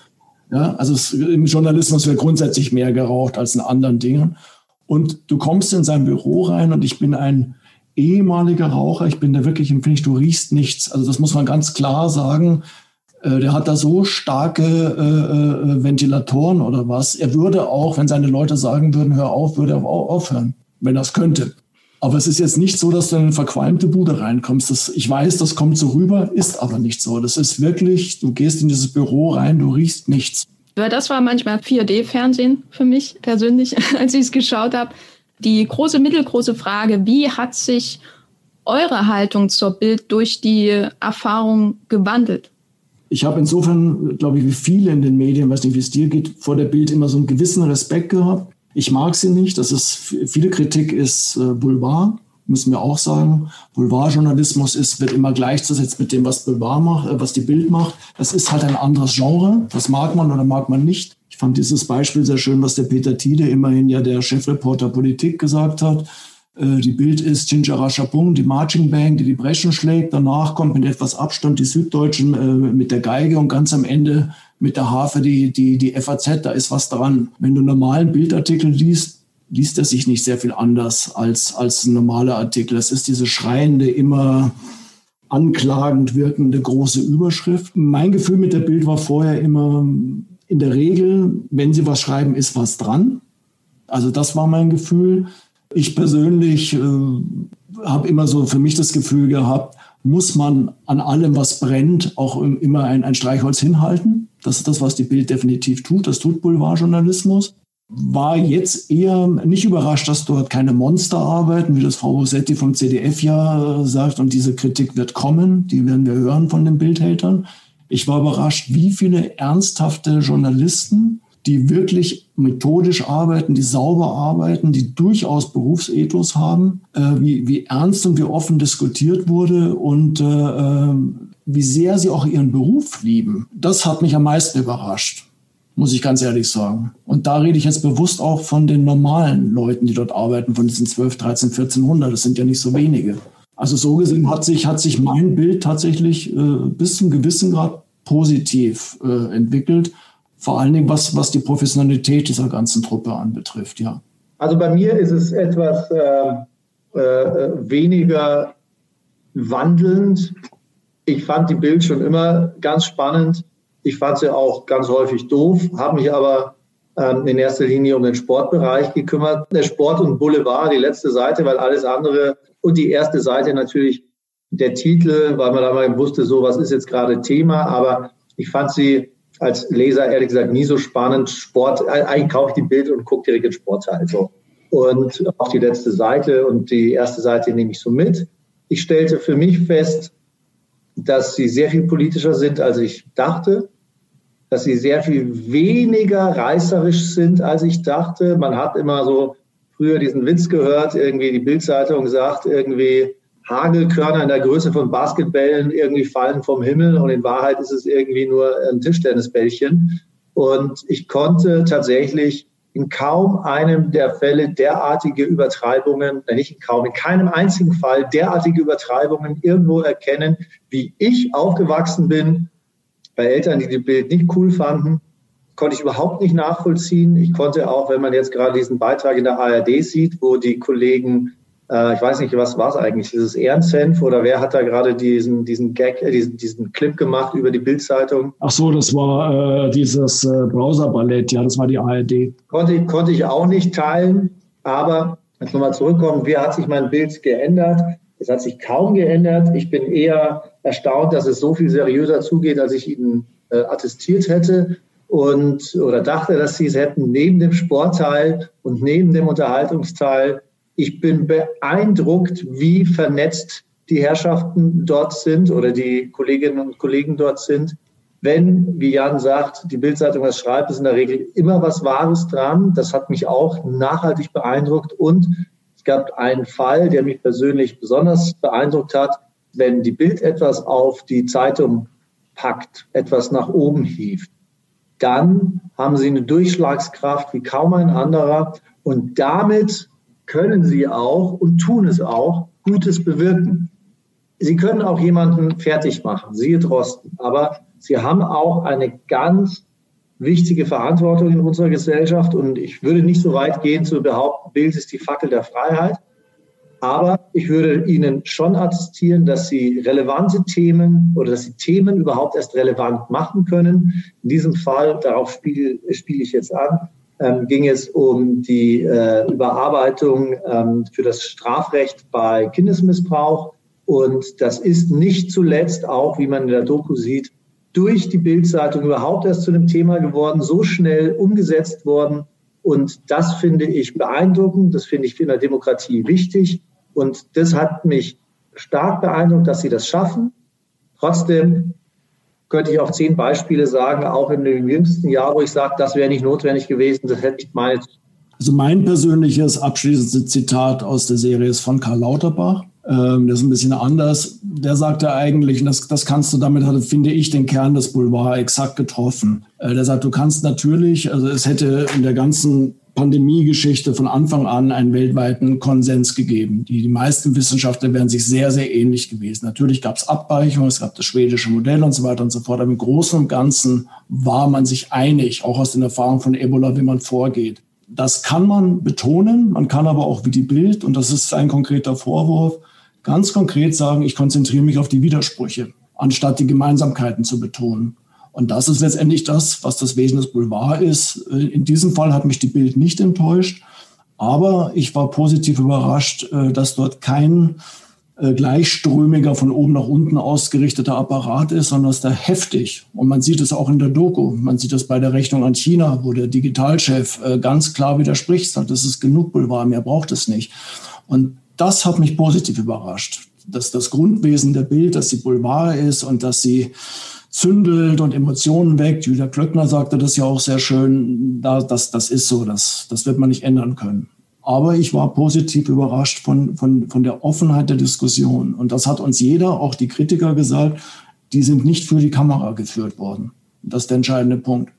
Ja, also es, im Journalismus wird grundsätzlich mehr geraucht als in anderen Dingen. Und du kommst in sein Büro rein und ich bin ein ehemaliger Raucher. Ich bin da wirklich empfindlich, du riechst nichts. Also das muss man ganz klar sagen. Äh, der hat da so starke äh, äh, Ventilatoren oder was. Er würde auch, wenn seine Leute sagen würden, hör auf, würde er auch aufhören, wenn es könnte. Aber es ist jetzt nicht so, dass du in eine verqualmte Bude reinkommst. Das, ich weiß, das kommt so rüber, ist aber nicht so. Das ist wirklich, du gehst in dieses Büro rein, du riechst nichts. Das war manchmal 4D-Fernsehen für mich persönlich, *laughs* als ich es geschaut habe die große, mittelgroße Frage, wie hat sich eure Haltung zur Bild durch die Erfahrung gewandelt? Ich habe insofern, glaube ich, wie viele in den Medien, weiß nicht, wie es dir geht, vor der Bild immer so einen gewissen Respekt gehabt. Ich mag sie nicht. Das ist, viele Kritik ist äh, Boulevard, müssen wir auch sagen. Boulevardjournalismus ist, wird immer gleichzusetzen mit dem, was Boulevard macht, äh, was die Bild macht. Das ist halt ein anderes Genre. Das mag man oder mag man nicht. Ich fand dieses Beispiel sehr schön, was der Peter Tiede, immerhin ja der Chefreporter Politik, gesagt hat. Äh, die Bild ist Chinchara Chapung, die Marching Band, die die Breschen schlägt. Danach kommt mit etwas Abstand die Süddeutschen äh, mit der Geige und ganz am Ende mit der Harfe die, die, die FAZ. Da ist was dran. Wenn du normalen Bildartikel liest, liest er sich nicht sehr viel anders als, als ein normaler Artikel. Es ist diese schreiende, immer anklagend wirkende große Überschrift. Mein Gefühl mit der Bild war vorher immer, in der Regel, wenn sie was schreiben, ist was dran. Also das war mein Gefühl. Ich persönlich äh, habe immer so für mich das Gefühl gehabt, muss man an allem, was brennt, auch immer ein, ein Streichholz hinhalten. Das ist das, was die Bild definitiv tut. Das tut Boulevardjournalismus. War jetzt eher nicht überrascht, dass dort keine Monster arbeiten, wie das Frau Rossetti vom CDF ja sagt. Und diese Kritik wird kommen. Die werden wir hören von den Bildhatern. Ich war überrascht, wie viele ernsthafte Journalisten die wirklich methodisch arbeiten, die sauber arbeiten, die durchaus Berufsethos haben, äh, wie, wie ernst und wie offen diskutiert wurde und äh, äh, wie sehr sie auch ihren Beruf lieben. Das hat mich am meisten überrascht, muss ich ganz ehrlich sagen. Und da rede ich jetzt bewusst auch von den normalen Leuten, die dort arbeiten, von diesen 12, 13, 1400. Das sind ja nicht so wenige. Also so gesehen hat sich, hat sich mein Bild tatsächlich äh, bis zum gewissen Grad positiv äh, entwickelt. Vor allen Dingen, was, was die Professionalität dieser ganzen Truppe anbetrifft, ja. Also bei mir ist es etwas äh, äh, weniger wandelnd. Ich fand die Bild schon immer ganz spannend. Ich fand sie auch ganz häufig doof, habe mich aber ähm, in erster Linie um den Sportbereich gekümmert. Der Sport und Boulevard, die letzte Seite, weil alles andere und die erste Seite natürlich der Titel, weil man da mal wusste, so was ist jetzt gerade Thema. Aber ich fand sie als Leser ehrlich gesagt nie so spannend. Sport, eigentlich kaufe ich die Bild und gucke direkt den Sportteil. So. Und auch die letzte Seite und die erste Seite nehme ich so mit. Ich stellte für mich fest, dass sie sehr viel politischer sind, als ich dachte, dass sie sehr viel weniger reißerisch sind, als ich dachte. Man hat immer so früher diesen Witz gehört, irgendwie die Bildzeitung sagt irgendwie, Hagelkörner in der Größe von Basketballen irgendwie fallen vom Himmel und in Wahrheit ist es irgendwie nur ein Tischtennisbällchen. Und ich konnte tatsächlich in kaum einem der Fälle derartige Übertreibungen, nicht in kaum, in keinem einzigen Fall derartige Übertreibungen irgendwo erkennen, wie ich aufgewachsen bin, bei Eltern, die die Bild nicht cool fanden, konnte ich überhaupt nicht nachvollziehen. Ich konnte auch, wenn man jetzt gerade diesen Beitrag in der ARD sieht, wo die Kollegen ich weiß nicht, was war es eigentlich? Dieses Ehrensenf oder wer hat da gerade diesen, diesen Gag, äh, diesen, diesen Clip gemacht über die Bildzeitung? Ach so, das war äh, dieses äh, Browser-Ballett, ja, das war die ARD. Konnte, konnte ich auch nicht teilen, aber jetzt nochmal zurückkommen, wie hat sich mein Bild geändert? Es hat sich kaum geändert. Ich bin eher erstaunt, dass es so viel seriöser zugeht, als ich Ihnen äh, attestiert hätte und oder dachte, dass Sie es hätten neben dem Sportteil und neben dem Unterhaltungsteil ich bin beeindruckt, wie vernetzt die Herrschaften dort sind oder die Kolleginnen und Kollegen dort sind. Wenn, wie Jan sagt, die Bildzeitung was schreibt, ist in der Regel immer was Wahres dran. Das hat mich auch nachhaltig beeindruckt. Und es gab einen Fall, der mich persönlich besonders beeindruckt hat. Wenn die Bild etwas auf die Zeitung packt, etwas nach oben hieft, dann haben sie eine Durchschlagskraft wie kaum ein anderer. Und damit können sie auch und tun es auch, Gutes bewirken. Sie können auch jemanden fertig machen, siehe Drosten, aber sie haben auch eine ganz wichtige Verantwortung in unserer Gesellschaft und ich würde nicht so weit gehen zu behaupten, Bild ist die Fackel der Freiheit, aber ich würde Ihnen schon attestieren, dass Sie relevante Themen oder dass Sie Themen überhaupt erst relevant machen können. In diesem Fall, darauf spiele, spiele ich jetzt an, ähm, ging es um die äh, Überarbeitung ähm, für das Strafrecht bei Kindesmissbrauch. Und das ist nicht zuletzt auch, wie man in der Doku sieht, durch die Bildzeitung überhaupt erst zu einem Thema geworden, so schnell umgesetzt worden. Und das finde ich beeindruckend, das finde ich in der Demokratie wichtig. Und das hat mich stark beeindruckt, dass sie das schaffen. Trotzdem könnte ich auch zehn Beispiele sagen, auch in dem jüngsten Jahr, wo ich sage, das wäre nicht notwendig gewesen, das hätte ich mal. Also mein persönliches abschließendes Zitat aus der Serie ist von Karl Lauterbach. Ähm, das ist ein bisschen anders. Der sagte eigentlich, und das, das kannst du damit, finde ich, den Kern des Boulevard exakt getroffen. Äh, der sagt, du kannst natürlich, also es hätte in der ganzen Pandemiegeschichte von Anfang an einen weltweiten Konsens gegeben. Die, die meisten Wissenschaftler wären sich sehr, sehr ähnlich gewesen. Natürlich gab es Abweichungen, es gab das schwedische Modell und so weiter und so fort. Aber im Großen und Ganzen war man sich einig, auch aus den Erfahrungen von Ebola, wie man vorgeht. Das kann man betonen, man kann aber auch wie die Bild, und das ist ein konkreter Vorwurf, ganz konkret sagen, ich konzentriere mich auf die Widersprüche, anstatt die Gemeinsamkeiten zu betonen. Und das ist letztendlich das, was das Wesen des Boulevard ist. In diesem Fall hat mich die Bild nicht enttäuscht, aber ich war positiv überrascht, äh, dass dort kein äh, gleichströmiger, von oben nach unten ausgerichteter Apparat ist, sondern dass da heftig, und man sieht es auch in der Doku, man sieht es bei der Rechnung an China, wo der Digitalchef äh, ganz klar widerspricht, sagt, das ist genug Boulevard, mehr braucht es nicht. Und das hat mich positiv überrascht, dass das Grundwesen der Bild, dass sie Boulevard ist und dass sie zündelt und Emotionen weckt. Julia Klöckner sagte das ja auch sehr schön. das, das ist so, das, das wird man nicht ändern können. Aber ich war positiv überrascht von, von, von der Offenheit der Diskussion. Und das hat uns jeder, auch die Kritiker gesagt, die sind nicht für die Kamera geführt worden. Das ist der entscheidende Punkt.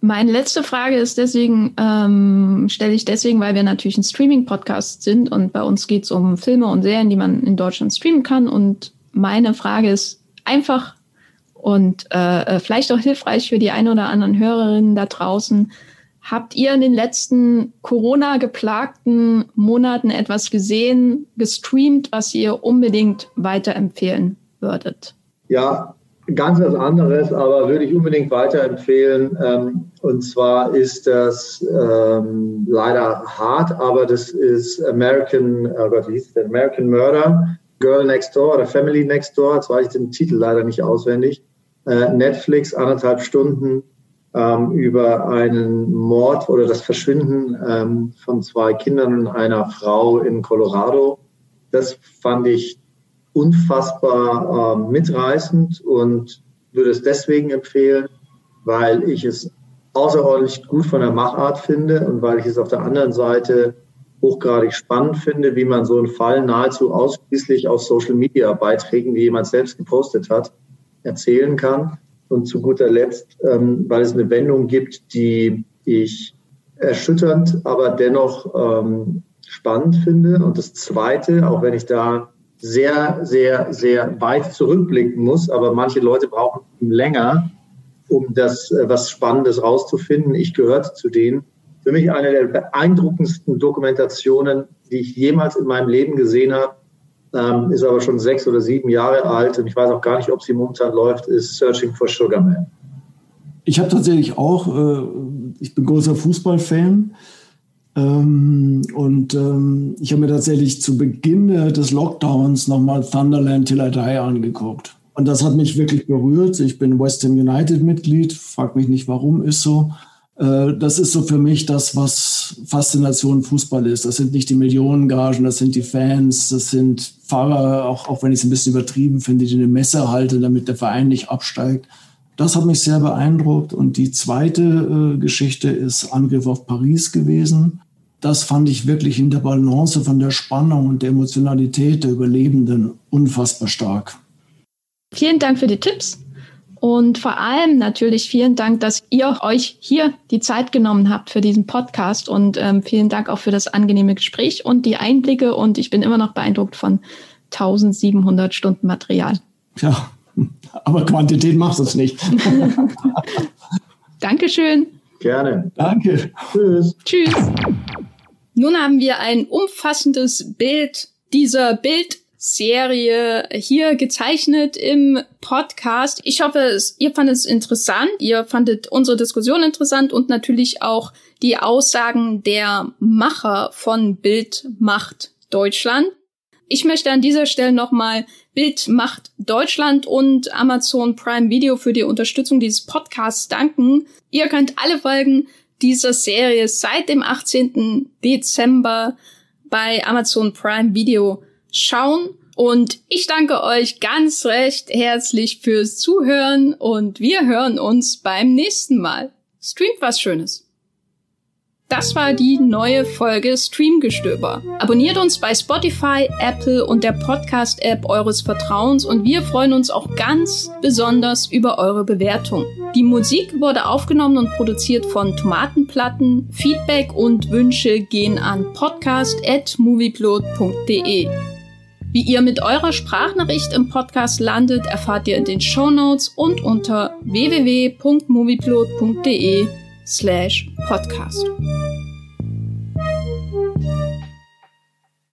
Meine letzte Frage ist deswegen, ähm, stelle ich deswegen, weil wir natürlich ein Streaming-Podcast sind und bei uns geht es um Filme und Serien, die man in Deutschland streamen kann. Und meine Frage ist einfach und äh, äh vielleicht auch hilfreich für die ein oder anderen Hörerinnen da draußen. Habt ihr in den letzten Corona-geplagten Monaten etwas gesehen, gestreamt, was ihr unbedingt weiterempfehlen würdet? Ja, ganz was anderes, aber würde ich unbedingt weiterempfehlen. Ähm, und zwar ist das ähm, leider hart, aber das ist American, oh Gott, wie hieß das? American Murder, Girl Next Door oder Family Next Door. Jetzt weiß ich den Titel leider nicht auswendig. Äh, Netflix, anderthalb Stunden ähm, über einen Mord oder das Verschwinden ähm, von zwei Kindern und einer Frau in Colorado. Das fand ich unfassbar äh, mitreißend und würde es deswegen empfehlen, weil ich es außerordentlich gut von der Machart finde und weil ich es auf der anderen Seite hochgradig spannend finde, wie man so einen Fall nahezu ausschließlich aus Social Media Beiträgen, die jemand selbst gepostet hat, erzählen kann. Und zu guter Letzt, ähm, weil es eine Wendung gibt, die ich erschütternd, aber dennoch ähm, spannend finde. Und das Zweite, auch wenn ich da sehr, sehr, sehr weit zurückblicken muss, aber manche Leute brauchen länger, um das äh, was Spannendes rauszufinden. Ich gehörte zu denen. Für mich eine der beeindruckendsten Dokumentationen, die ich jemals in meinem Leben gesehen habe, ähm, ist aber schon sechs oder sieben Jahre alt und ich weiß auch gar nicht, ob sie momentan läuft, ist Searching for Sugar Man. Ich habe tatsächlich auch, äh, ich bin großer Fußballfan ähm, und ähm, ich habe mir tatsächlich zu Beginn des Lockdowns nochmal Thunderland Till I Die angeguckt. Und das hat mich wirklich berührt. Ich bin West Ham United Mitglied, frag mich nicht warum, ist so. Äh, das ist so für mich das, was Faszination Fußball ist. Das sind nicht die Millionengagen, das sind die Fans, das sind Fahrer, auch, auch wenn ich es ein bisschen übertrieben finde, die eine Messe halten, damit der Verein nicht absteigt. Das hat mich sehr beeindruckt. Und die zweite äh, Geschichte ist Angriff auf Paris gewesen. Das fand ich wirklich in der Balance von der Spannung und der Emotionalität der Überlebenden unfassbar stark. Vielen Dank für die Tipps. Und vor allem natürlich vielen Dank, dass ihr euch hier die Zeit genommen habt für diesen Podcast und ähm, vielen Dank auch für das angenehme Gespräch und die Einblicke. Und ich bin immer noch beeindruckt von 1700 Stunden Material. Ja, aber Quantität macht es nicht. *laughs* Dankeschön. Gerne. Danke. Tschüss. Tschüss. Nun haben wir ein umfassendes Bild dieser Bild Serie hier gezeichnet im Podcast. Ich hoffe, ihr fandet es interessant, ihr fandet unsere Diskussion interessant und natürlich auch die Aussagen der Macher von Bild macht Deutschland. Ich möchte an dieser Stelle nochmal Bild macht Deutschland und Amazon Prime Video für die Unterstützung dieses Podcasts danken. Ihr könnt alle Folgen dieser Serie seit dem 18. Dezember bei Amazon Prime Video schauen. Und ich danke euch ganz recht herzlich fürs Zuhören und wir hören uns beim nächsten Mal. Streamt was Schönes. Das war die neue Folge Streamgestöber. Abonniert uns bei Spotify, Apple und der Podcast-App eures Vertrauens und wir freuen uns auch ganz besonders über eure Bewertung. Die Musik wurde aufgenommen und produziert von Tomatenplatten. Feedback und Wünsche gehen an podcast.movieplot.de. Wie ihr mit eurer Sprachnachricht im Podcast landet, erfahrt ihr in den Show Notes und unter www.movieplot.de slash podcast.